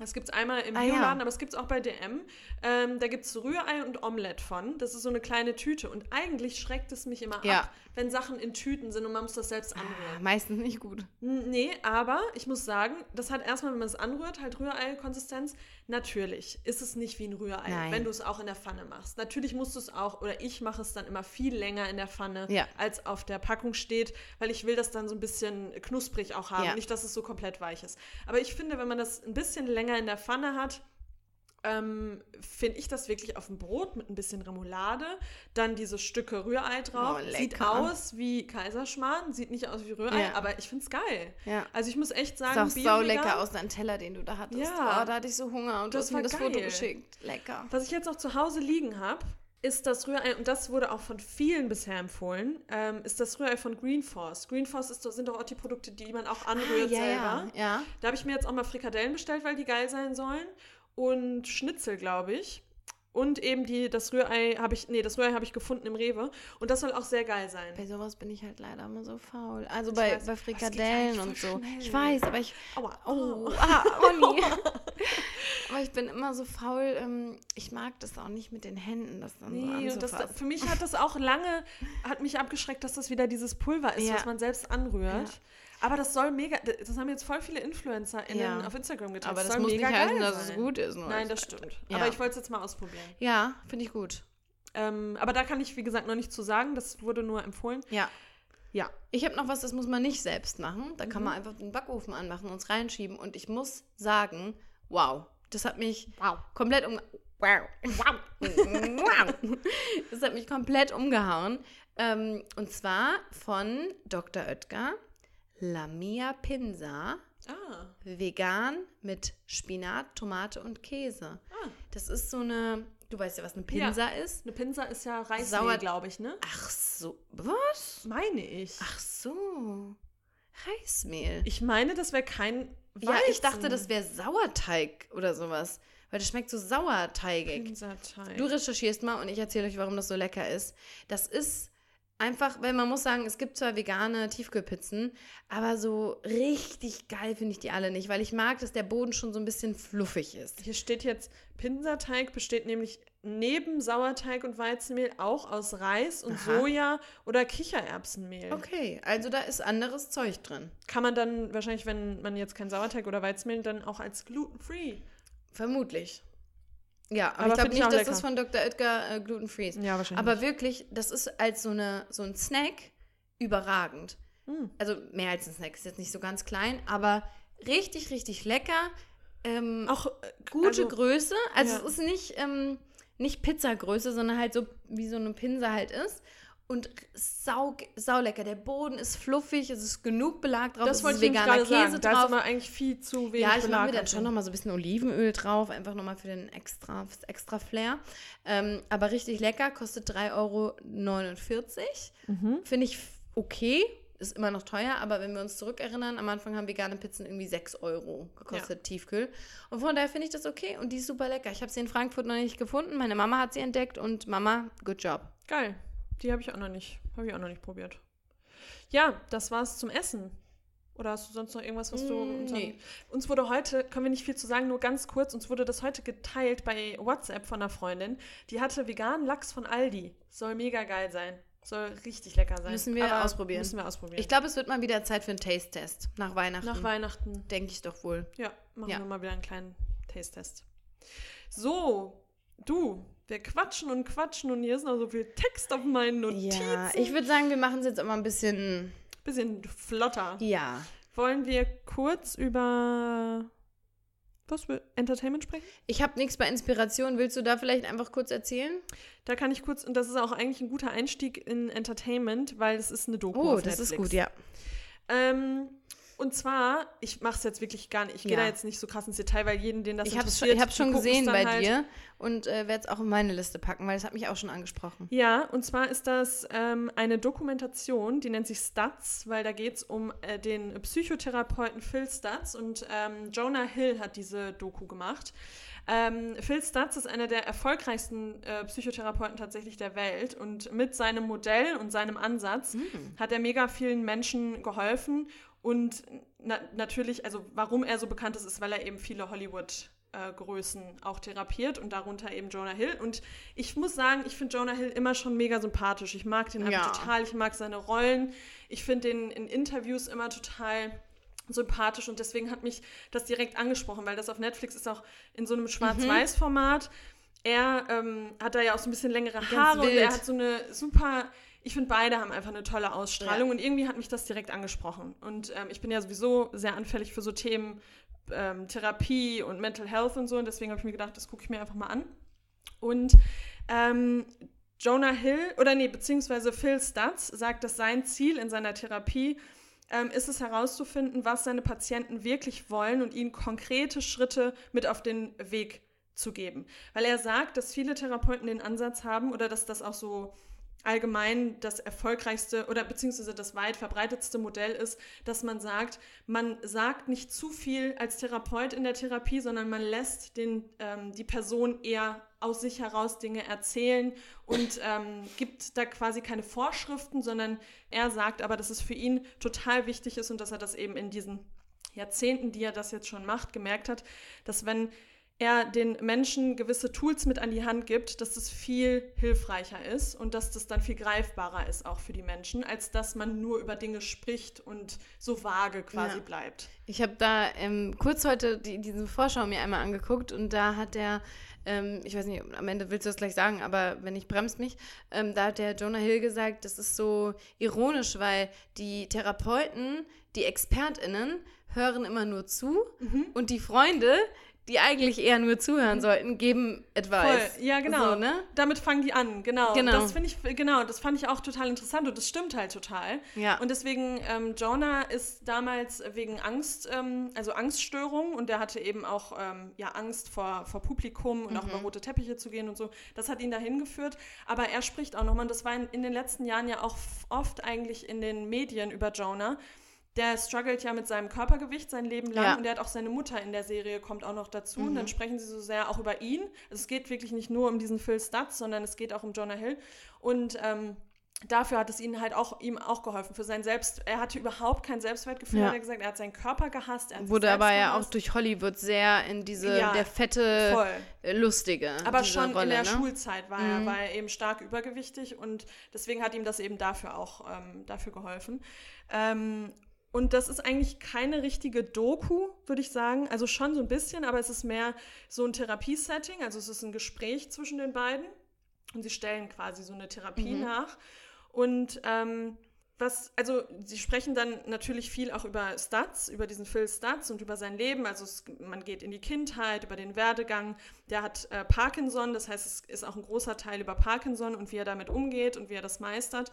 Das gibt es einmal im Ah, ja. Bioladen, aber es gibt es auch bei DM. Ähm, da gibt es Rührei und Omelette von. Das ist so eine kleine Tüte. Und eigentlich schreckt es mich immer Ja. ab, wenn Sachen in Tüten sind und man muss das selbst Ah, anrühren. meistens nicht gut. Nee, aber ich muss sagen, das hat erstmal, wenn man es anrührt, halt Rührei-Konsistenz. Natürlich ist es nicht wie ein Rührei, Nein. wenn du es auch in der Pfanne machst. Natürlich musst du es auch, oder ich mache es dann immer viel länger in der Pfanne, Ja. als auf der Packung steht, weil ich will das dann so ein bisschen knusprig auch haben, Ja. nicht, dass es so komplett weich ist. Aber ich finde, wenn man das ein bisschen länger in der Pfanne hat, ähm, finde ich das wirklich auf dem Brot mit ein bisschen Remoulade, dann diese Stücke Rührei drauf. Oh, sieht aus wie Kaiserschmarrn, sieht nicht aus wie Rührei, Ja. aber ich finde es geil. Ja. Also ich muss echt sagen, auch sau lecker aus deinem Teller, den du da hattest. Ja. Oh, da hatte ich so Hunger und Das du hast mir das Foto geil. geschickt. Lecker. Was ich jetzt noch zu Hause liegen habe, ist das Rührei, und das wurde auch von vielen bisher empfohlen, ähm, ist das Rührei von Green Force. Green Force ist, sind doch auch die Produkte, die man auch anrührt ja, selber. ja, ja. Da habe ich mir jetzt auch mal Frikadellen bestellt, weil die geil sein sollen. Und Schnitzel, glaube ich. Und eben die, das Rührei habe ich, nee, das Rührei habe ich gefunden im Rewe. Und das soll auch sehr geil sein. Bei sowas bin ich halt leider immer so faul. Also Ich bei, weiß, bei geht Frikadellen und so. schnell. Ich weiß, aber ich. Aua. Oh, ah, Olli. aber ich bin immer so faul. Ähm, ich mag das auch nicht mit den Händen, das dann so Nee, und das, für mich hat das auch lange, hat mich abgeschreckt, dass das wieder dieses Pulver ist, Ja. was man selbst anrührt. Ja. Aber das soll mega, das haben jetzt voll viele InfluencerInnen Ja. auf Instagram geteilt. aber das soll muss nicht heißen, dass es gut ist. Nein, das stimmt. Ja. Aber ich wollte es jetzt mal ausprobieren. Ja, finde ich gut. Ähm, aber da kann ich, wie gesagt, noch nicht zu sagen. Das wurde nur empfohlen. Ja. Ja. Ich habe noch was, das muss man nicht selbst machen. Da kann Mhm. man einfach den Backofen anmachen und es reinschieben. Und ich muss sagen, wow, das hat mich Wow. komplett um. Wow. wow. Das hat mich komplett umgehauen. Ähm, und zwar von Dr. Oetker, Lamia Pinsa, Ah. vegan mit Spinat, Tomate und Käse. ah. Das ist so eine, du weißt ja, was eine Pinsa ist. Eine Pinsa ist ja Sauer- Reismehl, glaube ich, ne? Ach so, was? Meine ich. Ach so, Reismehl. Ich meine, das wäre kein Ja, ich dachte, Weizen. das wäre Sauerteig oder sowas. Weil das schmeckt so sauerteigig. Pinsateig. Du recherchierst mal und ich erzähle euch, warum das so lecker ist. Das ist einfach, weil man muss sagen, es gibt zwar vegane Tiefkühlpizzen, aber so richtig geil finde ich die alle nicht, weil ich mag, dass der Boden schon so ein bisschen fluffig ist. Hier steht jetzt, Pinsateig besteht nämlich neben Sauerteig und Weizenmehl auch aus Reis und Aha. Soja oder Kichererbsenmehl. Okay, also da ist anderes Zeug drin. Kann man dann wahrscheinlich, wenn man jetzt kein Sauerteig oder Weizenmehl, dann auch als gluten-free. Vermutlich. Ja, aber, Aber ich glaube nicht, dass lecker. das von Dr. Oetker äh, gluten-free ist. Ja, wahrscheinlich. Aber wirklich, das ist als so, eine, so ein Snack überragend. Mm. Also mehr als ein Snack, ist jetzt nicht so ganz klein, aber richtig, richtig lecker. Ähm, auch äh, gute also, Größe. Also ja. es ist nicht, ähm, nicht Pizzagröße, sondern halt so, wie so eine Pinse halt ist. Und sau, sau lecker. Der Boden ist fluffig, es ist genug Belag drauf, Das es wollte ist veganer gerade Käse sagen. Da ist drauf. immer eigentlich viel zu wenig Ja, ich mache mir dann schon nochmal so ein bisschen Olivenöl drauf, einfach nochmal für den extra, fürs extra Flair. Ähm, aber richtig lecker, kostet 3,49 Euro. Mhm. Finde ich okay, ist immer noch teuer, aber wenn wir uns zurückerinnern, am Anfang haben vegane Pizzen irgendwie 6 Euro gekostet, Tiefkühl. Und von daher finde ich das okay und die ist super lecker. Ich habe sie in Frankfurt noch nicht gefunden, meine Mama hat sie entdeckt und Mama, good job. Geil. Die habe ich auch noch nicht, habe ich auch noch nicht probiert. Ja, das war's zum Essen. Oder hast du sonst noch irgendwas, was du Mm, uns, nee. uns wurde heute, können wir nicht viel zu sagen, nur ganz kurz, uns wurde das heute geteilt bei WhatsApp von einer Freundin. Die hatte veganen Lachs von Aldi. Soll mega geil sein. Soll richtig lecker sein. Müssen wir Aber ausprobieren. Müssen wir ausprobieren. Ich glaube, es wird mal wieder Zeit für einen Taste-Test nach Weihnachten. Nach Weihnachten. Denke ich doch wohl. Ja, machen Ja. wir mal wieder einen kleinen Taste-Test. So, du, wir quatschen und quatschen und hier ist noch so viel Text auf meinen Notizen. Ja, ich würde sagen, wir machen es jetzt aber ein bisschen Bisschen flotter. Ja, wollen wir kurz über was für Entertainment sprechen? Ich habe nichts bei Inspiration. Willst du da vielleicht einfach kurz erzählen? Da kann ich kurz, und das ist auch eigentlich ein guter Einstieg in Entertainment, weil es ist eine Doku. Oh, das Netflix. ist gut, ja. Ähm, und zwar, ich mache es jetzt wirklich gar nicht, ich gehe Ja. da jetzt nicht so krass ins Detail, weil jeden, den das Ich habe es schon, interessiert, ich hab's die schon gesehen bei halt. dir und äh, werde es auch in meine Liste packen, weil das hat mich auch schon angesprochen. Ja, und zwar ist das ähm, eine Dokumentation, die nennt sich Stutz, weil da geht es um äh, den Psychotherapeuten Phil Stutz und ähm, Jonah Hill hat diese Doku gemacht. Ähm, Phil Stutz ist einer der erfolgreichsten äh, Psychotherapeuten tatsächlich der Welt und mit seinem Modell und seinem Ansatz hat er mega vielen Menschen geholfen und na natürlich, also warum er so bekannt ist, ist, weil er eben viele Hollywood äh, auch therapiert und darunter eben Jonah Hill. Und ich muss sagen, ich finde Jonah Hill immer schon mega sympathisch. Ich mag den Ja. total, ich mag seine Rollen. Ich finde den in Interviews immer total sympathisch und deswegen hat mich das direkt angesprochen, weil das auf Netflix ist auch in so einem Schwarz-Weiß-Format. Er ähm, hat da ja auch so ein bisschen längere Haare und er hat so eine super, ich finde beide haben einfach eine tolle Ausstrahlung Ja. und irgendwie hat mich das direkt angesprochen. Und ähm, ich bin ja sowieso sehr anfällig für so Themen ähm, Therapie und Mental Health und so und deswegen habe ich mir gedacht, das gucke ich mir einfach mal an. Und ähm, Jonah Hill, oder nee, beziehungsweise Phil Stutz sagt, dass sein Ziel in seiner Therapie ähm, ist es herauszufinden, was seine Patienten wirklich wollen und ihnen konkrete Schritte mit auf den Weg zu geben. Weil er sagt, dass viele Therapeuten den Ansatz haben oder dass das auch so allgemein das erfolgreichste oder beziehungsweise das weit verbreitetste Modell ist, dass man sagt, man sagt nicht zu viel als Therapeut in der Therapie, sondern man lässt den, ähm, die Person eher aus sich heraus Dinge erzählen und ähm, gibt da quasi keine Vorschriften, sondern er sagt aber, dass es für ihn total wichtig ist und dass er das eben in diesen Jahrzehnten, die er das jetzt schon macht, gemerkt hat, dass wenn er den Menschen gewisse Tools mit an die Hand gibt, dass das viel hilfreicher ist und dass das dann viel greifbarer ist auch für die Menschen, als dass man nur über Dinge spricht und so vage quasi Ja. bleibt. Ich habe da ähm, kurz heute die, diese Vorschau mir einmal angeguckt und da hat der, ähm, ich weiß nicht, am Ende willst du das gleich sagen, aber wenn ich bremst mich, ähm, da hat der Jonah Hill gesagt, das ist so ironisch, weil die Therapeuten, die ExpertInnen hören immer nur zu Mhm. und die Freunde, die eigentlich eher nur zuhören sollten, geben Advice. Voll, ja, genau. So, ne? Damit fangen die an, genau. Genau. Das finde ich, genau, das fand ich auch total interessant und das stimmt halt total. Ja. Und deswegen, ähm, Jonah ist damals wegen Angst, ähm, also Angststörungen und der hatte eben auch ähm, ja, Angst vor, vor Publikum und auch Mhm. über rote Teppiche zu gehen und so. Das hat ihn dahin geführt. Aber er spricht auch nochmal, und das war in, in den letzten Jahren ja auch oft eigentlich in den Medien über Jonah. Der struggelt ja mit seinem Körpergewicht sein Leben lang Ja. und der hat auch seine Mutter in der Serie, kommt auch noch dazu. Und Mhm. dann sprechen sie so sehr auch über ihn. Also es geht wirklich nicht nur um diesen Phil Stutz, sondern es geht auch um Jonah Hill. Und ähm, dafür hat es ihn halt auch, ihm auch geholfen. Für sein Selbst, er hatte überhaupt kein Selbstwertgefühl, Ja. hat er gesagt. Er hat seinen Körper gehasst. Er Wurde aber ja auch durch Hollywood sehr in diese, Ja, der fette, Voll. äh, lustige. Aber schon Rolle, in der ne? Schulzeit war, Mhm. er, war er eben stark übergewichtig und deswegen hat ihm das eben dafür auch ähm, dafür geholfen. Ähm, und das ist eigentlich keine richtige Doku, würde ich sagen. Also schon so ein bisschen, aber es ist mehr so ein Therapiesetting. Also es ist ein Gespräch zwischen den beiden und sie stellen quasi so eine Therapie Mhm. nach. Und ähm, was, also sie sprechen dann natürlich viel auch über Stats, über diesen Phil Stats und über sein Leben. Also es, man geht in die Kindheit, über den Werdegang. Der hat äh, Parkinson, das heißt, es ist auch ein großer Teil über Parkinson und wie er damit umgeht und wie er das meistert.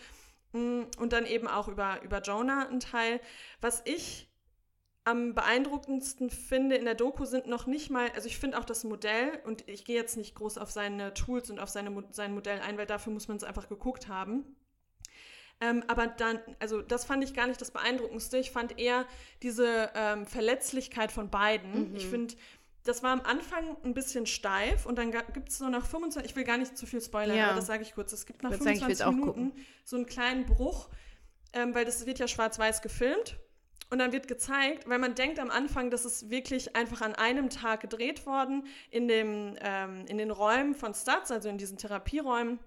Mm, Und dann eben auch über, über Jonah ein Teil. Was ich am beeindruckendsten finde in der Doku sind noch nicht mal, also ich finde auch das Modell, und ich gehe jetzt nicht groß auf seine Tools und auf seine, sein Modell ein, weil dafür muss man es einfach geguckt haben. Ähm, aber dann, also das fand ich gar nicht das Beeindruckendste. Ich fand eher diese ähm, Verletzlichkeit von beiden. Mhm. Ich finde, das war am Anfang ein bisschen steif und dann gibt es so nach 25, ich will gar nicht zu viel spoilern, Ja. aber das sage ich kurz. Es gibt nach Ich würd sagen, ich 25 will's auch Minuten so einen kleinen Bruch, ähm, weil das wird ja schwarz-weiß gefilmt. Und dann wird gezeigt, weil man denkt am Anfang, dass es wirklich einfach an einem Tag gedreht worden in, dem, ähm, in den Räumen von Stats, also in diesen Therapieräumen.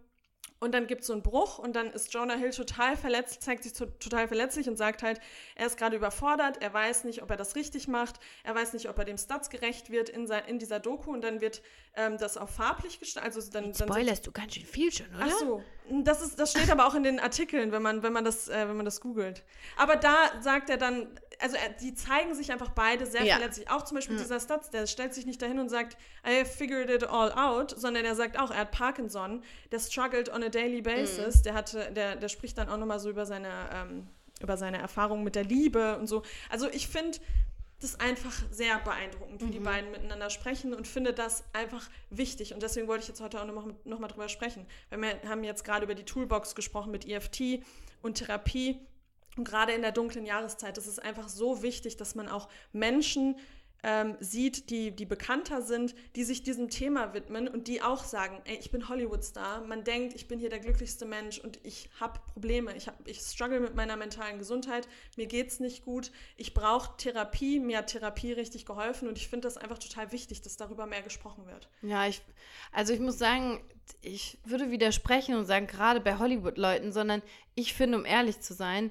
Und dann gibt es so einen Bruch und dann ist Jonah Hill total verletzt, zeigt sich total verletzlich und sagt halt, er ist gerade überfordert, er weiß nicht, ob er das richtig macht, er weiß nicht, ob er dem Stats gerecht wird in, sein, in dieser Doku und dann wird ähm, das auch farblich gestaltet. Also dann, dann spoilerst du ganz schön viel schon, oder? Ach so, das, ist, das steht aber auch in den Artikeln, wenn man, wenn man das, äh, wenn man das googelt. Aber da sagt er dann, also er, die zeigen sich einfach beide sehr ja. verletzlich. Auch zum Beispiel ja. dieser Stats, der stellt sich nicht dahin und sagt, I figured it all out, sondern er sagt auch, er hat Parkinson, der struggled on a daily basis, mhm. der hatte, der, der spricht dann auch nochmal so über seine, ähm, über seine Erfahrungen mit der Liebe und so. Also ich finde das einfach sehr beeindruckend, wie mhm. die beiden miteinander sprechen und finde das einfach wichtig. Und deswegen wollte ich jetzt heute auch nochmal noch mal drüber sprechen. Weil wir haben jetzt gerade über die Toolbox gesprochen mit EFT und Therapie. Und gerade in der dunklen Jahreszeit ist es einfach so wichtig, dass man auch Menschen ähm, sieht, die, die bekannter sind, die sich diesem Thema widmen und die auch sagen, ey, ich bin Hollywood-Star, man denkt, ich bin hier der glücklichste Mensch und ich habe Probleme, ich, hab, ich struggle mit meiner mentalen Gesundheit, mir geht es nicht gut, ich brauche Therapie, mir hat Therapie richtig geholfen und ich finde das einfach total wichtig, dass darüber mehr gesprochen wird. Ja, ich, also ich muss sagen, ich würde widersprechen und sagen, gerade bei Hollywood-Leuten, sondern ich finde, um ehrlich zu sein,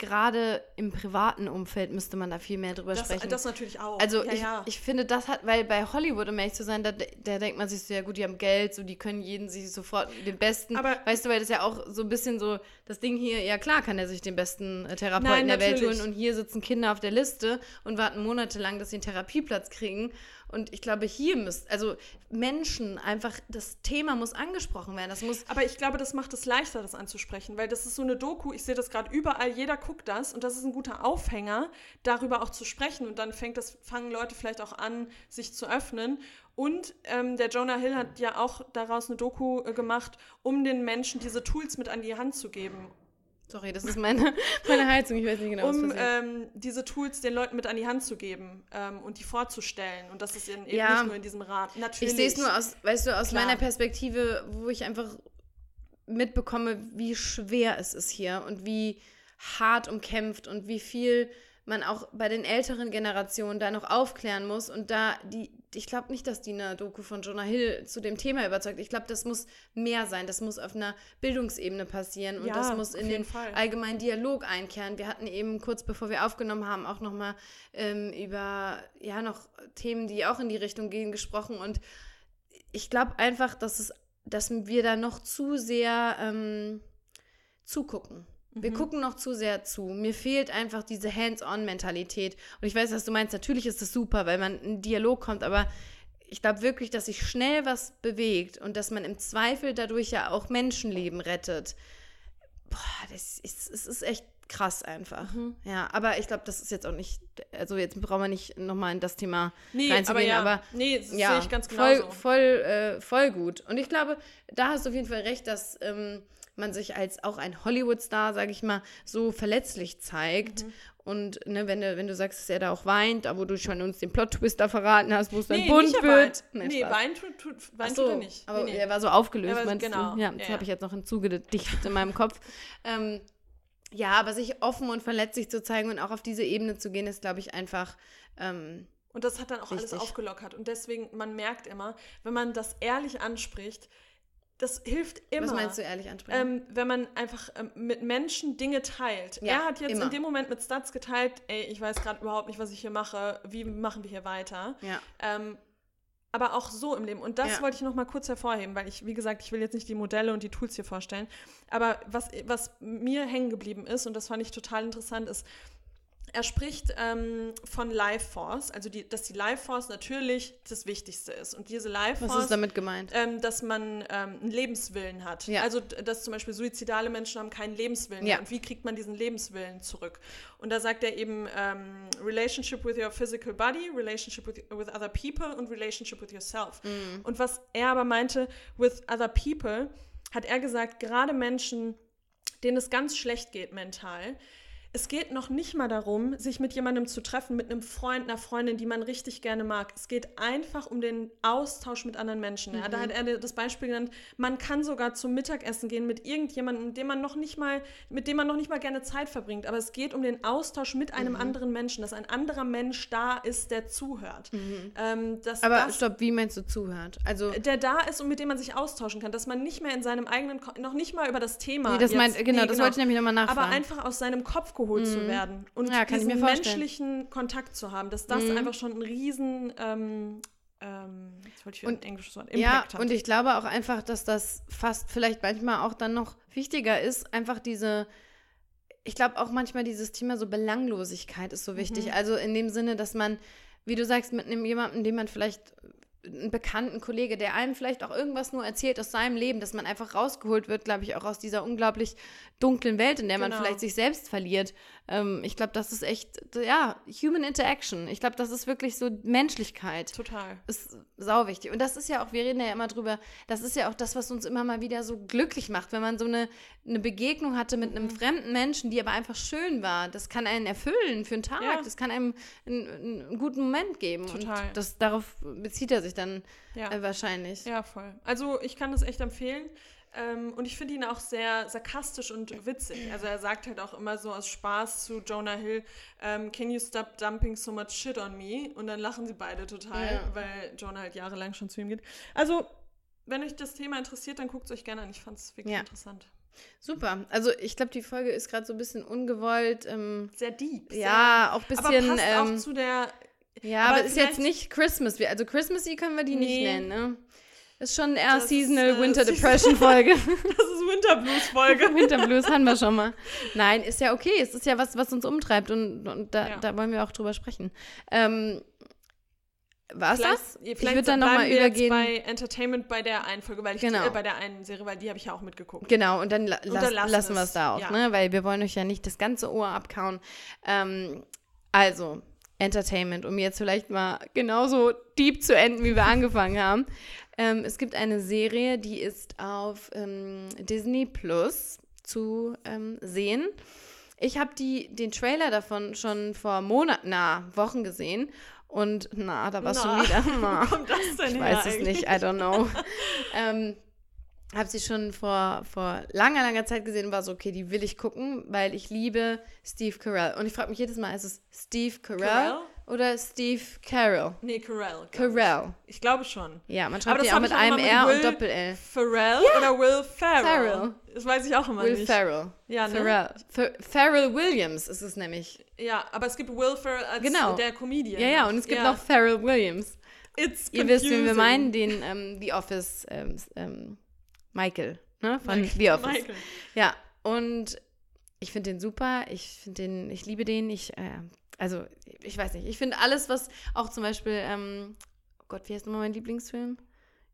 gerade im privaten Umfeld müsste man da viel mehr drüber das, sprechen. Das natürlich auch. Also ja, ich, ja. ich finde, das hat, weil bei Hollywood, um ehrlich zu sein, da, da denkt man sich so, ja gut, die haben Geld, so die können jeden sich sofort den besten. Aber weißt du, weil das ja auch so ein bisschen so, das Ding hier, ja klar kann er sich den besten äh, Therapeuten Nein, der Welt holen und hier sitzen Kinder auf der Liste und warten monatelang, dass sie einen Therapieplatz kriegen. Und ich glaube, hier müsst, also Menschen einfach, das Thema muss angesprochen werden. Das muss Aber ich glaube, das macht es leichter, das anzusprechen, weil das ist so eine Doku, ich sehe das gerade überall, jeder guckt das und das ist ein guter Aufhänger, darüber auch zu sprechen. Und dann fängt das, fangen Leute vielleicht auch an, sich zu öffnen. Und ähm, der Jonah Hill hat ja auch daraus eine Doku äh, gemacht, um den Menschen diese Tools mit an die Hand zu geben. Sorry, das ist meine, meine Heizung, ich weiß nicht genau, um, was. Ähm, diese Tools den Leuten mit an die Hand zu geben ähm, und die vorzustellen. Und das ist eben ja. nicht nur in diesem Rat. Natürlich. Ich sehe es nur aus, weißt du, aus Klar. meiner Perspektive, wo ich einfach mitbekomme, wie schwer es ist hier und wie hart umkämpft und wie viel man auch bei den älteren Generationen da noch aufklären muss und da die ich glaube nicht, dass die eine Doku von Jonah Hill zu dem Thema überzeugt. Ich glaube, das muss mehr sein. Das muss auf einer Bildungsebene passieren und ja, das muss in den Fall. allgemeinen Dialog einkehren. Wir hatten eben kurz bevor wir aufgenommen haben auch noch mal ähm, über ja noch Themen, die auch in die Richtung gehen, gesprochen und ich glaube einfach, dass es, dass wir da noch zu sehr ähm, zugucken. Wir mhm. gucken noch zu sehr zu. Mir fehlt einfach diese Hands-on-Mentalität. Und ich weiß, was du meinst. Natürlich ist das super, weil man in Dialog kommt, aber ich glaube wirklich, dass sich schnell was bewegt und dass man im Zweifel dadurch ja auch Menschenleben rettet. Boah, das ist, das ist echt krass einfach. Mhm. Ja, aber ich glaube, das ist jetzt auch nicht, also jetzt brauchen wir nicht nochmal in das Thema nee, reinzugehen, aber, ja, aber nee, das ja, sehe ich ganz genau voll, voll, äh, voll gut. Und ich glaube, da hast du auf jeden Fall recht, dass ähm, man sich als auch ein Hollywood-Star, sage ich mal, so verletzlich zeigt. Mhm. Und ne, wenn, du, wenn du sagst, dass er da auch weint, wo du schon uns den Plot-Twister verraten hast, wo es dann nee, bunt wird. Weint. Nee, weint tut, tut, weint so, tut er nicht. Aber nee, er war so aufgelöst, war, meinst genau. du? Ja, das ja, habe ich jetzt noch hinzugedichtet in meinem Kopf. Ähm, ja, aber sich offen und verletzlich zu zeigen und auch auf diese Ebene zu gehen, ist, glaube ich, einfach. Ähm, und das hat dann auch richtig. alles aufgelockert. Und deswegen, man merkt immer, wenn man das ehrlich anspricht, das hilft immer. Was meinst du ehrlich ansprechen? Ähm, wenn man einfach ähm, mit Menschen Dinge teilt. Ja, er hat jetzt immer. in dem Moment mit Stats geteilt, ey, ich weiß gerade überhaupt nicht, was ich hier mache, wie machen wir hier weiter. Ja. Ähm, aber auch so im Leben. Und das ja. wollte ich noch mal kurz hervorheben, weil ich, wie gesagt, ich will jetzt nicht die Modelle und die Tools hier vorstellen. Aber was, was mir hängen geblieben ist, und das fand ich total interessant, ist, er spricht ähm, von Life Force, also die, dass die Life Force natürlich das Wichtigste ist. Und diese Life Force. Was ist damit gemeint? Ähm, dass man ähm, einen Lebenswillen hat. Ja. Also, dass zum Beispiel suizidale Menschen haben keinen Lebenswillen. Ja. Und wie kriegt man diesen Lebenswillen zurück? Und da sagt er eben ähm, Relationship with your physical body, Relationship with, with other people und Relationship with yourself. Mhm. Und was er aber meinte, with other people, hat er gesagt, gerade Menschen, denen es ganz schlecht geht mental, es geht noch nicht mal darum, sich mit jemandem zu treffen, mit einem Freund, einer Freundin, die man richtig gerne mag. Es geht einfach um den Austausch mit anderen Menschen. Ja, da Mhm. hat er das Beispiel genannt, man kann sogar zum Mittagessen gehen mit irgendjemandem, mit dem man noch nicht mal, mit dem man noch nicht mal gerne Zeit verbringt. Aber es geht um den Austausch mit einem Mhm. anderen Menschen, dass ein anderer Mensch da ist, der zuhört. Ähm, dass Aber das, stopp, wie meinst du zuhört? Also, der da ist und mit dem man sich austauschen kann, dass man nicht mehr in seinem eigenen, noch nicht mal über das Thema. nee, das jetzt- meint, genau, nee, das wollte ich nämlich nochmal nachfragen. aber einfach aus seinem Kopf geholt zu werden und Ja, kann ich diesen menschlichen Kontakt zu haben, dass das Mhm. einfach schon ein riesen, ähm, ähm, jetzt wollte ich wieder Und- ein englisches Wort, ja, Impact hat. und ich glaube auch einfach, dass das fast vielleicht manchmal auch dann noch wichtiger ist, einfach diese, ich glaube auch manchmal dieses Thema so Belanglosigkeit ist so wichtig. Mhm. Also in dem Sinne, dass man, wie du sagst, mit einem jemandem, den man vielleicht einen bekannten Kollege, der einem vielleicht auch irgendwas nur erzählt aus seinem Leben, dass man einfach rausgeholt wird, glaube ich, auch aus dieser unglaublich dunklen Welt, in der man Genau. vielleicht sich selbst verliert. Ähm, ich glaube, das ist echt, ja, Human Interaction. Ich glaube, das ist wirklich so Menschlichkeit Total. ist sau wichtig. Und das ist ja auch, wir reden ja immer drüber, das ist ja auch das, was uns immer mal wieder so glücklich macht, wenn man so eine, eine Begegnung hatte mit Mhm. einem fremden Menschen, die aber einfach schön war. Das kann einen erfüllen für einen Tag. Ja. Das kann einem einen, einen guten Moment geben. Total. Und das, darauf bezieht er sich dann Ja. äh, wahrscheinlich. ja, voll. Also ich kann das echt empfehlen. Ähm, und ich finde ihn auch sehr sarkastisch und witzig. Also er sagt halt auch immer so aus Spaß zu Jonah Hill, ähm, can you stop dumping so much shit on me? Und dann lachen sie beide total, Ja. weil Jonah halt jahrelang schon zu ihm geht. Also, wenn euch das Thema interessiert, dann guckt es euch gerne an. Ich fand es wirklich Ja. interessant. Super. Also ich glaube, die Folge ist gerade so ein bisschen ungewollt. Ähm, Sehr deep. ja, auch ein sehr, bisschen. aber passt ähm, auch zu der ja, aber aber ist jetzt nicht Christmas. Also Christmassy können wir die nicht Nee. nennen, ne? Ist schon eher Das, Seasonal äh, Winter Depression Folge. Das ist Winterblues-Folge. Winterblues hatten wir schon mal. Nein, ist ja okay. Es ist ja was, was uns umtreibt und, und da, Ja. da wollen wir auch drüber sprechen. Ähm, war's das? Vielleicht- Ich würde dann nochmal wir jetzt übergehen. bei Entertainment bei der einen Folge, weil ich Genau. die, äh, bei der einen Serie, weil die habe ich ja auch mitgeguckt. Genau, und dann, la Und dann lassen lassen wir es da auch, ja. ne? Weil wir wollen euch ja nicht das ganze Ohr abkauen. Ähm, also, Entertainment, um jetzt vielleicht mal genauso deep zu enden, wie wir angefangen haben. Ähm, es gibt eine Serie, die ist auf ähm, Disney Plus zu ähm, sehen. Ich habe den Trailer davon schon vor Monaten, na, Wochen gesehen. Und na, da war es schon Na, wieder. Wo Na. kommt das denn Ich her weiß es eigentlich? nicht, I don't know. Habe sie schon vor, vor langer, langer Zeit gesehen und war so, okay, die will ich gucken, weil ich liebe Steve Carell. Und ich frage mich jedes Mal, ist es Steve Carell, Carell? oder Steve Carell? Nee, Carell. Carell. Ich, ich glaube schon. Ja, man schreibt das die auch mit einem mit R und Will Doppel-L. Pharrell oder Will Ferrell? Ferrell. Das weiß ich auch immer Will nicht. Ferrell. Ja, ne? Pharrell. Ph- Pharrell Williams ist es nämlich. Ja, aber es gibt Will Ferrell als Genau. der Comedian. Ja, ja, und es gibt ja. noch Pharrell Williams. It's Ihr wisst, wen wir meinen, den ähm, The Office ähm, ähm, Michael, ne? Von Michael- The Office. Michael. Ja, und ich finde den super. Ich finde den, ich liebe den. Ich, äh, also, ich weiß nicht. Ich finde alles, was auch zum Beispiel, ähm, oh Gott, wie heißt nochmal mein Lieblingsfilm?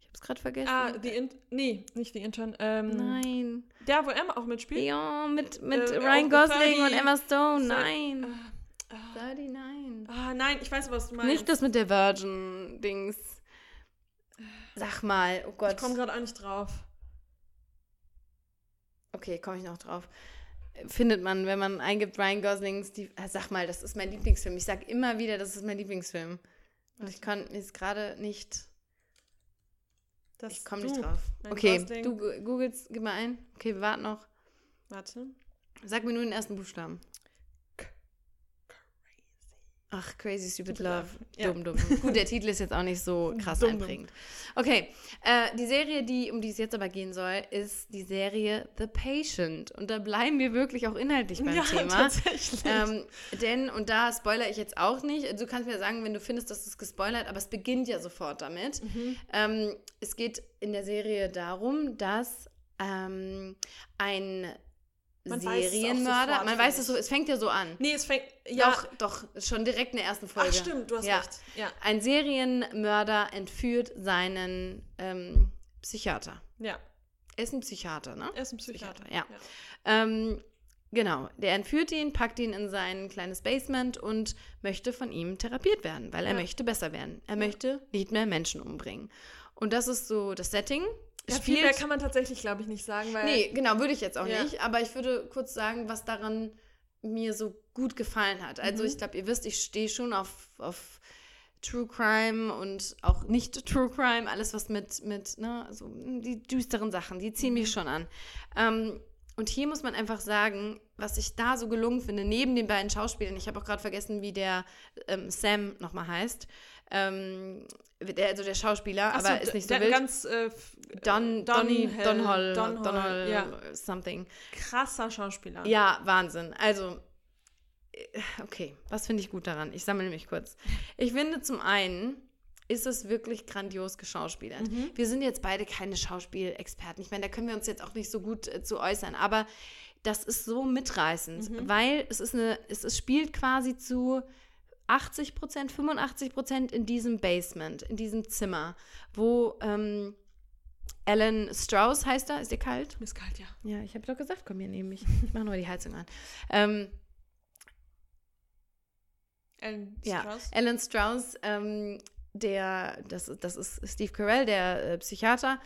Ich habe es gerade vergessen. Ah, die In nee, nicht die Intern. Ähm, Nein. Der, wo Emma auch mitspielt. Ja, mit, mit Äh, Ryan Gosling 30 und Emma Stone. Nein. Ah, 39. ah, nein, ich weiß, was du meinst. Nicht das mit der Virgin-Dings. Sag mal, oh Gott. ich komme gerade auch nicht drauf. Okay, komme ich noch drauf. Findet man, wenn man eingibt Ryan Gosling, Steve, äh, sag mal, das ist mein Lieblingsfilm. Ich sag immer wieder, das ist mein Lieblingsfilm. Und ich kann jetzt gerade nicht, Das ich komme nicht drauf. Okay, Gosling. du googelst, gib mal ein. Okay, wir warten noch. Warte. Sag mir nur den ersten Buchstaben. Ach, Crazy Stupid Love. Ja. Dumm, dumm. Gut, der Titel ist jetzt auch nicht so krass dumm. einprägend. Okay, äh, die Serie, die, um die es jetzt aber gehen soll, ist die Serie The Patient. Und da bleiben wir wirklich auch inhaltlich beim ja, Thema. tatsächlich. Ähm, denn, und da spoilere ich jetzt auch nicht, du kannst mir sagen, wenn du findest, dass es gespoilert, aber es beginnt ja sofort damit. Mhm. Ähm, es geht in der Serie darum, dass ähm, ein Man weiß Serienmörder, sofort, man weiß es so, es fängt ja so an. nee, es fängt. Ja, Doch, doch, schon direkt in der ersten Folge. ach stimmt, du hast Ja. recht. Ja, Ein Serienmörder entführt seinen ähm, Psychiater. ja. Er ist ein Psychiater, ne? Er ist ein Psychiater. ja. Ähm, genau, der entführt ihn, packt ihn in sein kleines Basement und möchte von ihm therapiert werden, weil er Ja. möchte besser werden. Er Ja. möchte nicht mehr Menschen umbringen. Und das ist so das Setting. Ja, viel mehr kann man tatsächlich, glaube ich, nicht sagen, weil. nee, genau, würde ich jetzt auch Ja. nicht. Aber ich würde kurz sagen, was daran mir so gut gefallen hat. Also Mhm. ich glaube, ihr wisst, ich stehe schon auf, auf True Crime und auch nicht True Crime, alles was mit, mit ne, so die düsteren Sachen, die ziehen mich schon an. Ähm, und hier muss man einfach sagen, was ich da so gelungen finde, neben den beiden Schauspielern, ich habe auch gerade vergessen, wie der ähm, Sam nochmal heißt, ähm, der, also der Schauspieler, Ach so, aber ist nicht so der wild. Ganz, äh, Don, Don Donny, Hill, Donhall, Don Donhall, Hall, ja. something. krasser Schauspieler. Ja, Wahnsinn. Also, äh, okay, was finde ich gut daran? Ich sammle mich kurz. Ich finde zum einen ist es wirklich grandios geschauspielert. Mhm. Wir sind jetzt beide keine Schauspielexperten. Ich meine, da können wir uns jetzt auch nicht so gut äh, zu äußern, aber das ist so mitreißend, Mhm. weil es ist eine, es, es spielt quasi zu 80 Prozent, 85 Prozent in diesem Basement, in diesem Zimmer, wo ähm, Alan Strauss heißt er, ist dir kalt? Mir ist kalt, ja. Ja, ich habe doch gesagt, komm hier neben mich. Ich mache nur die Heizung an. Ähm, Alan ja, Strauss. Alan Strauss, ähm, der, das, das ist Steve Carell, der äh, Psychiater,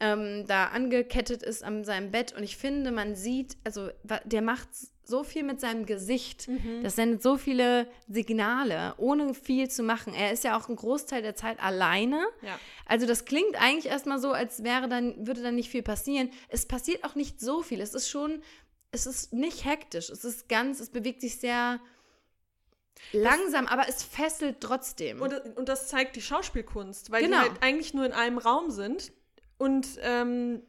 ähm, da angekettet ist an seinem Bett. Und ich finde, man sieht, also der macht so viel mit seinem Gesicht. Mhm. Das sendet so viele Signale, ohne viel zu machen. Er ist ja auch einen Großteil der Zeit alleine. Ja. Also das klingt eigentlich erstmal so, als wäre dann, würde dann nicht viel passieren. Es passiert auch nicht so viel. Es ist schon, es ist nicht hektisch. Es ist ganz, es bewegt sich sehr langsam, aber es fesselt trotzdem. Und, und das zeigt die Schauspielkunst, weil Genau. die halt eigentlich nur in einem Raum sind. Und ähm,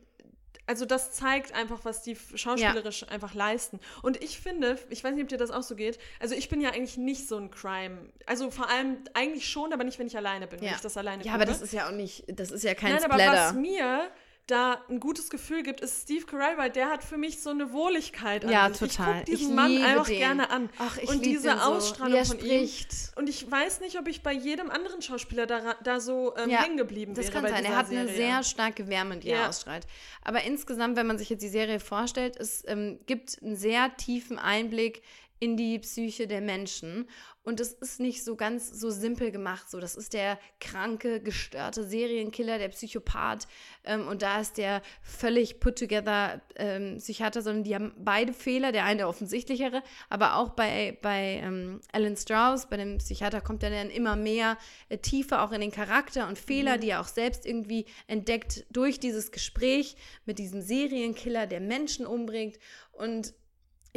also das zeigt einfach, was die schauspielerisch einfach leisten. Und ich finde, ich weiß nicht, ob dir das auch so geht, also ich bin ja eigentlich nicht so ein Crime. Also vor allem eigentlich schon, aber nicht, wenn ich alleine bin, wenn ja. ich das alleine ja, gucke. aber das ist ja auch nicht, das ist ja kein Nein, aber Splatter. was mir da ein gutes Gefühl gibt, ist Steve Carell, weil der hat für mich so eine Wohligkeit an Ja, sich. total. Ich gucke diesen Ich Mann einfach den. gerne an. Ach, ich und diese den so, Ausstrahlung er von spricht. ihm. Und ich weiß nicht, ob ich bei jedem anderen Schauspieler da, da so ähm, Ja, hängen geblieben Das wäre. kann bei sein. Er hat eine Serie. sehr starke Wärme, die er Ja. ausstrahlt. Aber insgesamt, wenn man sich jetzt die Serie vorstellt, es ähm, gibt einen sehr tiefen Einblick in die Psyche der Menschen. Und es ist nicht so ganz so simpel gemacht. So, das ist der kranke, gestörte Serienkiller, der Psychopath. Ähm, und da ist der völlig put together ähm, Psychiater, sondern die haben beide Fehler. Der eine der offensichtlichere, aber auch bei, bei ähm, Alan Strauss, bei dem Psychiater, kommt er dann immer mehr äh, tiefer auch in den Charakter und Fehler, die er auch selbst irgendwie entdeckt durch dieses Gespräch mit diesem Serienkiller, der Menschen umbringt. Und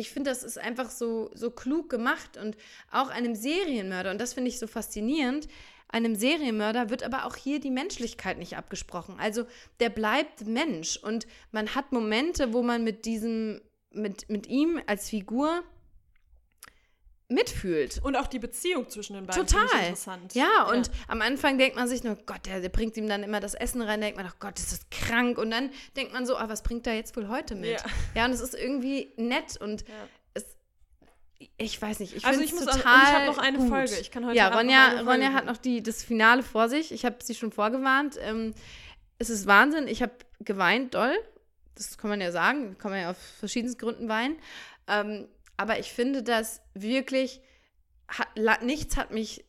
ich finde, das ist einfach so, so klug gemacht und auch einem Serienmörder, und das finde ich so faszinierend, einem Serienmörder wird aber auch hier die Menschlichkeit nicht abgesprochen. Also der bleibt Mensch und man hat Momente, wo man mit diesem, mit, mit ihm als Figur mitfühlt. Und auch die Beziehung zwischen den beiden Total. interessant. Ja, und am Anfang denkt man sich nur, Gott, der, der bringt ihm dann immer das Essen rein, denkt man, oh Gott, ist das krank. Und dann denkt man so, ah, was bringt er jetzt wohl heute mit? Ja. Ja, und es ist irgendwie nett und Ja. es, ich weiß nicht, ich Also finde ich es muss auch- total ich habe noch eine gut. Folge. Ich kann heute ja, Ronja, Ronja hat noch die, das Finale vor sich. Ich habe sie schon vorgewarnt. Ähm, es ist Wahnsinn. Ich habe geweint, doll. Das kann man ja sagen. Kann man ja auf verschiedensten Gründen weinen. Ähm, aber ich finde, dass wirklich hat, nichts hat mich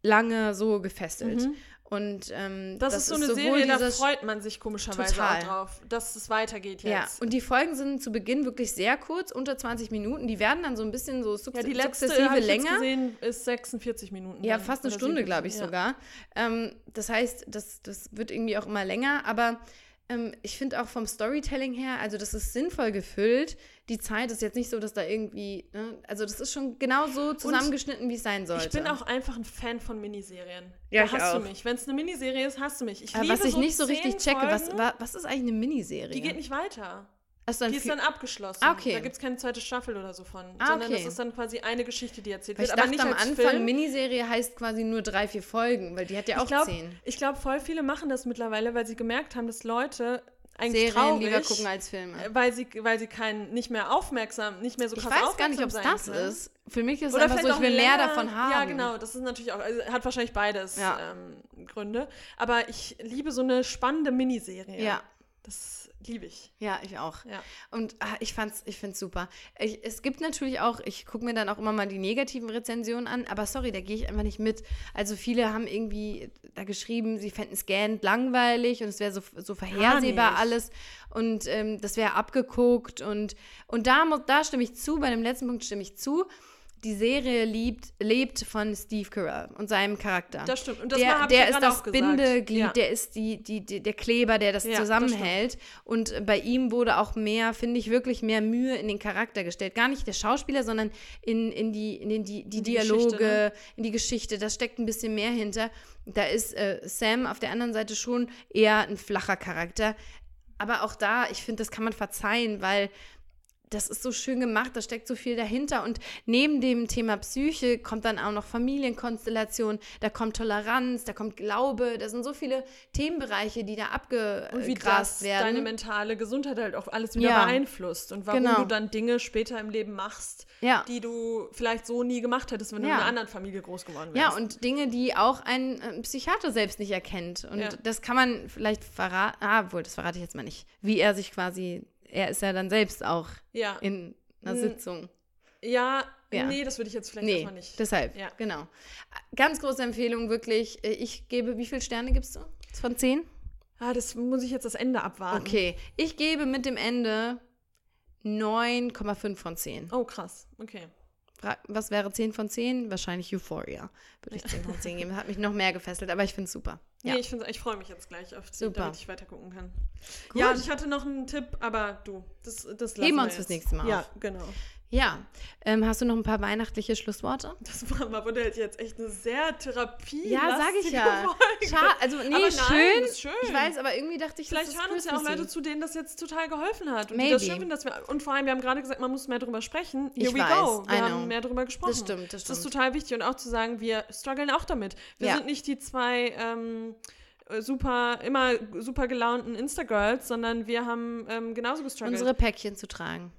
lange so gefesselt. Mhm. Und ähm, Das, ist so eine Serie, da freut man sich komischerweise Total. auch drauf, dass es weitergeht Ja, jetzt. und die Folgen sind zu Beginn wirklich sehr kurz, unter 20 Minuten. Die werden dann so ein bisschen so sukze Ja, die letzte, sukzessive habe ich jetzt länger. gesehen, ist 46 Minuten. Ja, fast eine Stunde, 47, glaube ich ja. sogar. Ähm, das heißt, das, das wird irgendwie auch immer länger, aber ähm, ich finde auch vom Storytelling her, also das ist sinnvoll gefüllt. Die Zeit ist jetzt nicht so, dass da irgendwie, ne, also das ist schon genau so zusammengeschnitten, wie es sein sollte. Ich bin auch einfach ein Fan von Miniserien. Ja, da ich hast auch. du mich. Wenn es eine Miniserie ist, hast du mich. Ich aber liebe was ich so nicht so richtig checke, was, was ist eigentlich eine Miniserie? Die geht nicht weiter. Du dann Die ist dann abgeschlossen. Ah, okay. Da gibt es keine zweite Staffel oder so von. Ah, sondern okay. das ist dann quasi eine Geschichte, die erzählt weil ich wird. Aber dachte nicht am Anfang, Film. Miniserie heißt quasi nur drei, vier Folgen, weil die hat ja auch ich glaube, zehn. ich glaub, voll viele machen das mittlerweile, weil sie gemerkt haben, dass Leute eigentlich Serien traurig, lieber gucken als Filme. äh, weil sie, weil sie keinen, nicht mehr aufmerksam, nicht mehr so Ich krass weiß gar nicht, ob es aufmerksam das können. ist. Für mich ist es einfach so, ich will mehr davon haben. Ja, genau, das ist natürlich auch, also hat wahrscheinlich beides Ja. ähm, Gründe. Aber ich liebe so eine spannende Miniserie. Ja. Das liebe ich. Ja, ich auch. Ja. Und ah, ich fand's, ich find's super. Ich, es gibt natürlich auch, ich gucke mir dann auch immer mal die negativen Rezensionen an, aber sorry, da gehe ich einfach nicht mit. Also viele haben irgendwie da geschrieben, sie fänden Scanned langweilig und es wäre so, so vorhersehbar alles und ähm, das wäre abgeguckt und, und da, da stimme ich zu, bei dem letzten Punkt stimme ich zu. Die Serie liebt, lebt von Steve Carell und seinem Charakter Das stimmt. Und das der, der ist das. Bindeglied, Ja. der ist die, die, die, der Kleber, der das Ja, das zusammenhält. und bei ihm wurde auch mehr, finde ich, wirklich mehr Mühe in den Charakter gestellt. Gar nicht der Schauspieler, sondern in, in, die, in den, die, die In die Dialoge, Geschichte, ne? in die Geschichte. Da steckt ein bisschen mehr hinter. Da ist äh, Sam auf der anderen Seite schon eher ein flacher Charakter. Aber auch da, ich finde, das kann man verzeihen, weil das ist so schön gemacht, da steckt so viel dahinter. Und neben dem Thema Psyche kommt dann auch noch Familienkonstellation, da kommt Toleranz, da kommt Glaube, da sind so viele Themenbereiche, die da Und wie das abgegrast werden. deine mentale Gesundheit halt auch alles wieder Ja. beeinflusst und warum Genau. du dann Dinge später im Leben machst, Ja. die du vielleicht so nie gemacht hättest, wenn du Ja. in einer anderen Familie groß geworden Ja, wärst. und Dinge, die auch ein äh, Psychiater selbst nicht erkennt. Und Ja. das kann man vielleicht verraten. Ah, wohl, das verrate ich jetzt mal nicht. Wie er sich quasi, er ist ja dann selbst auch ja. in einer Sitzung. ja, Ja. nee, das würde ich jetzt vielleicht Nee, erstmal nicht. deshalb, Ja. genau. Ganz große Empfehlung, wirklich. Äh, Ich gebe, wie viele Sterne gibst du? Von zehn? Ah, das muss ich jetzt das Ende abwarten. Okay, ich gebe mit dem Ende 9,5 von 10. Oh, krass. Okay. Was wäre 10 von 10? Wahrscheinlich Euphoria. Würde ich 10 von 10 geben. Hat mich noch mehr gefesselt, aber ich finde es super. Nee, Ja. ich, find's- ich freue mich jetzt gleich auf die, Super. damit ich weiter gucken kann. Gut. Ja, und ich hatte noch einen Tipp, aber du, das, das lassen Heben wir uns fürs nächste Mal Ja, auf. genau. Ja, ähm, hast du noch ein paar weihnachtliche Schlussworte? Das war mal wurde jetzt echt eine sehr Therapie. Ja, sag ich ja. Schade, also nee, nein, schön. schön. Ich weiß, aber irgendwie dachte ich, Vielleicht hören uns ja auch. Leute zu, denen das jetzt total geholfen hat. Und die Maybe. das schön finden, dass wir. Und vor allem, wir haben gerade gesagt, man muss mehr drüber sprechen. Here Ich we weiß, go. Wir haben mehr drüber gesprochen. Das stimmt, das Das ist stimmt. total wichtig. Und auch zu sagen, wir strugglen auch damit. Wir Ja. sind nicht die zwei ähm, äh, super, immer super gelaunten Insta-Girls, sondern wir haben ähm, genauso gestruggelt. Unsere Päckchen zu tragen.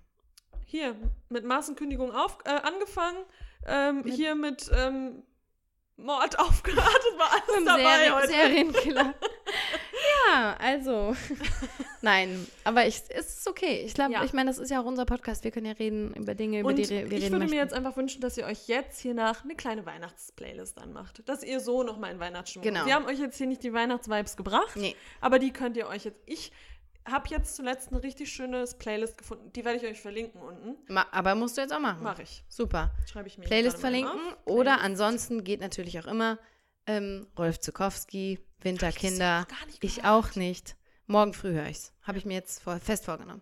hier, mit Massenkündigung auf, äh, angefangen. Ähm, hier mit ähm, Mord aufgehört. Das war alles dabei Serien, heute. Serienkiller. Also. Nein, aber ich, es ist okay. Ich glaube, Ja. ich meine, das ist ja auch unser Podcast. Wir können ja reden über Dinge, über Und die wir ich reden würde möchten. mir jetzt einfach wünschen, dass ihr euch jetzt hier nach eine kleine Weihnachtsplaylist anmacht. Dass ihr so nochmal in Weihnachtsstimmung Genau. Wir haben euch jetzt hier nicht die Weihnachtsvibes gebracht, Nee. aber die könnt ihr euch jetzt. Ich habe jetzt zuletzt eine richtig schönes Playlist gefunden. Die werde ich euch verlinken unten. Ma aber musst du jetzt auch machen. Mache ich. Super. Schreibe ich mir Playlist verlinken. auf. Oder Playlist. ansonsten geht natürlich auch immer ähm, Rolf Zukowski, Winterkinder. Ich gehört. auch nicht. Morgen früh höre ich's. Habe ich mir jetzt vor, fest vorgenommen.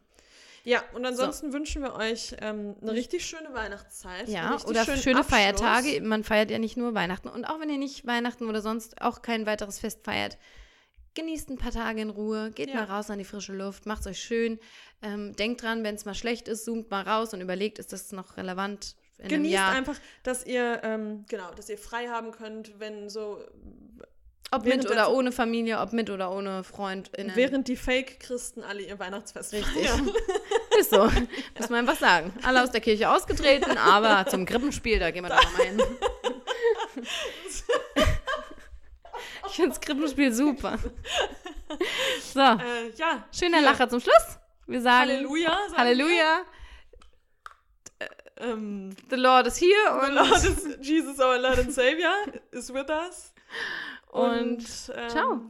Ja, und ansonsten wünschen wir euch ähm, eine richtig schöne Weihnachtszeit. Ja, oder schöne Abschluss. Feiertage. Man feiert ja nicht nur Weihnachten. Und auch wenn ihr nicht Weihnachten oder sonst auch kein weiteres Fest feiert, genießt ein paar Tage in Ruhe, geht Ja. mal raus an die frische Luft, macht's euch schön. Ähm, denkt dran, wenn es mal schlecht ist, zoomt mal raus und überlegt, ist das noch relevant in Genießt einfach, dass ihr, ähm, genau, dass ihr frei haben könnt, wenn so, Ob während mit der oder ohne Familie, ob mit oder ohne FreundInnen. während die Fake-Christen alle ihr Weihnachtsfest Richtig. feiern. Ist so. Muss man einfach sagen. Alle aus der Kirche ausgetreten, aber zum Krippenspiel, da gehen wir doch nochmal hin. Ich finde das Krippenspiel super. So, Äh, ja. schöner hier. Lacher zum Schluss. Wir sagen Halleluja. sagen Halleluja. wir. Ähm, The Lord is here the Lord is, Jesus, our Lord and Savior, is with us. Und ähm, ciao.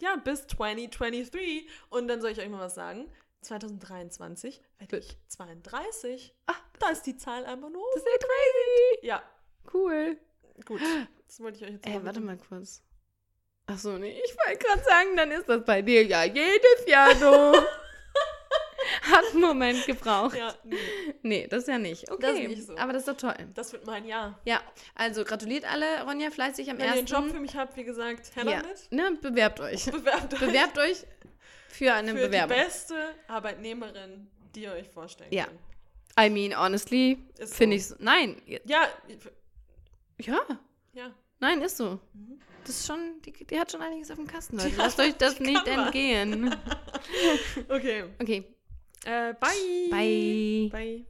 Ja, bis 2023. Und dann soll ich euch mal was sagen. 2023 werde ich 32. Ah, Da ist die Zahl einfach nur. das ist ja crazy. Ja, Cool. gut. Das wollte ich euch jetzt Ey, mal warte mal kurz. Ach so, nee, ich wollte gerade sagen, dann ist das bei dir ja jedes Jahr so. Hat einen Moment gebraucht. Ja, nee, Nee, das ist ja nicht. Okay, Das ist nicht so. aber das ist doch toll. das wird mein Jahr. Ja, also gratuliert alle, Ronja, fleißig am Wenn ihr einen ersten. Job für mich habt, wie gesagt, her ja. damit. Ne, bewerbt euch. Bewerbt euch Bewerbt euch für eine für Bewerbung. die beste Arbeitnehmerin, die ihr euch vorstellen Ja. könnt. I mean, honestly, Ist so. finde ich Nein. Ja, Ja, ja. nein, ist so. Das ist schon, die, die hat schon einiges auf dem Kasten, Leute. Lasst euch das nicht entgehen. Okay. Okay, Äh, bye. bye. Bye.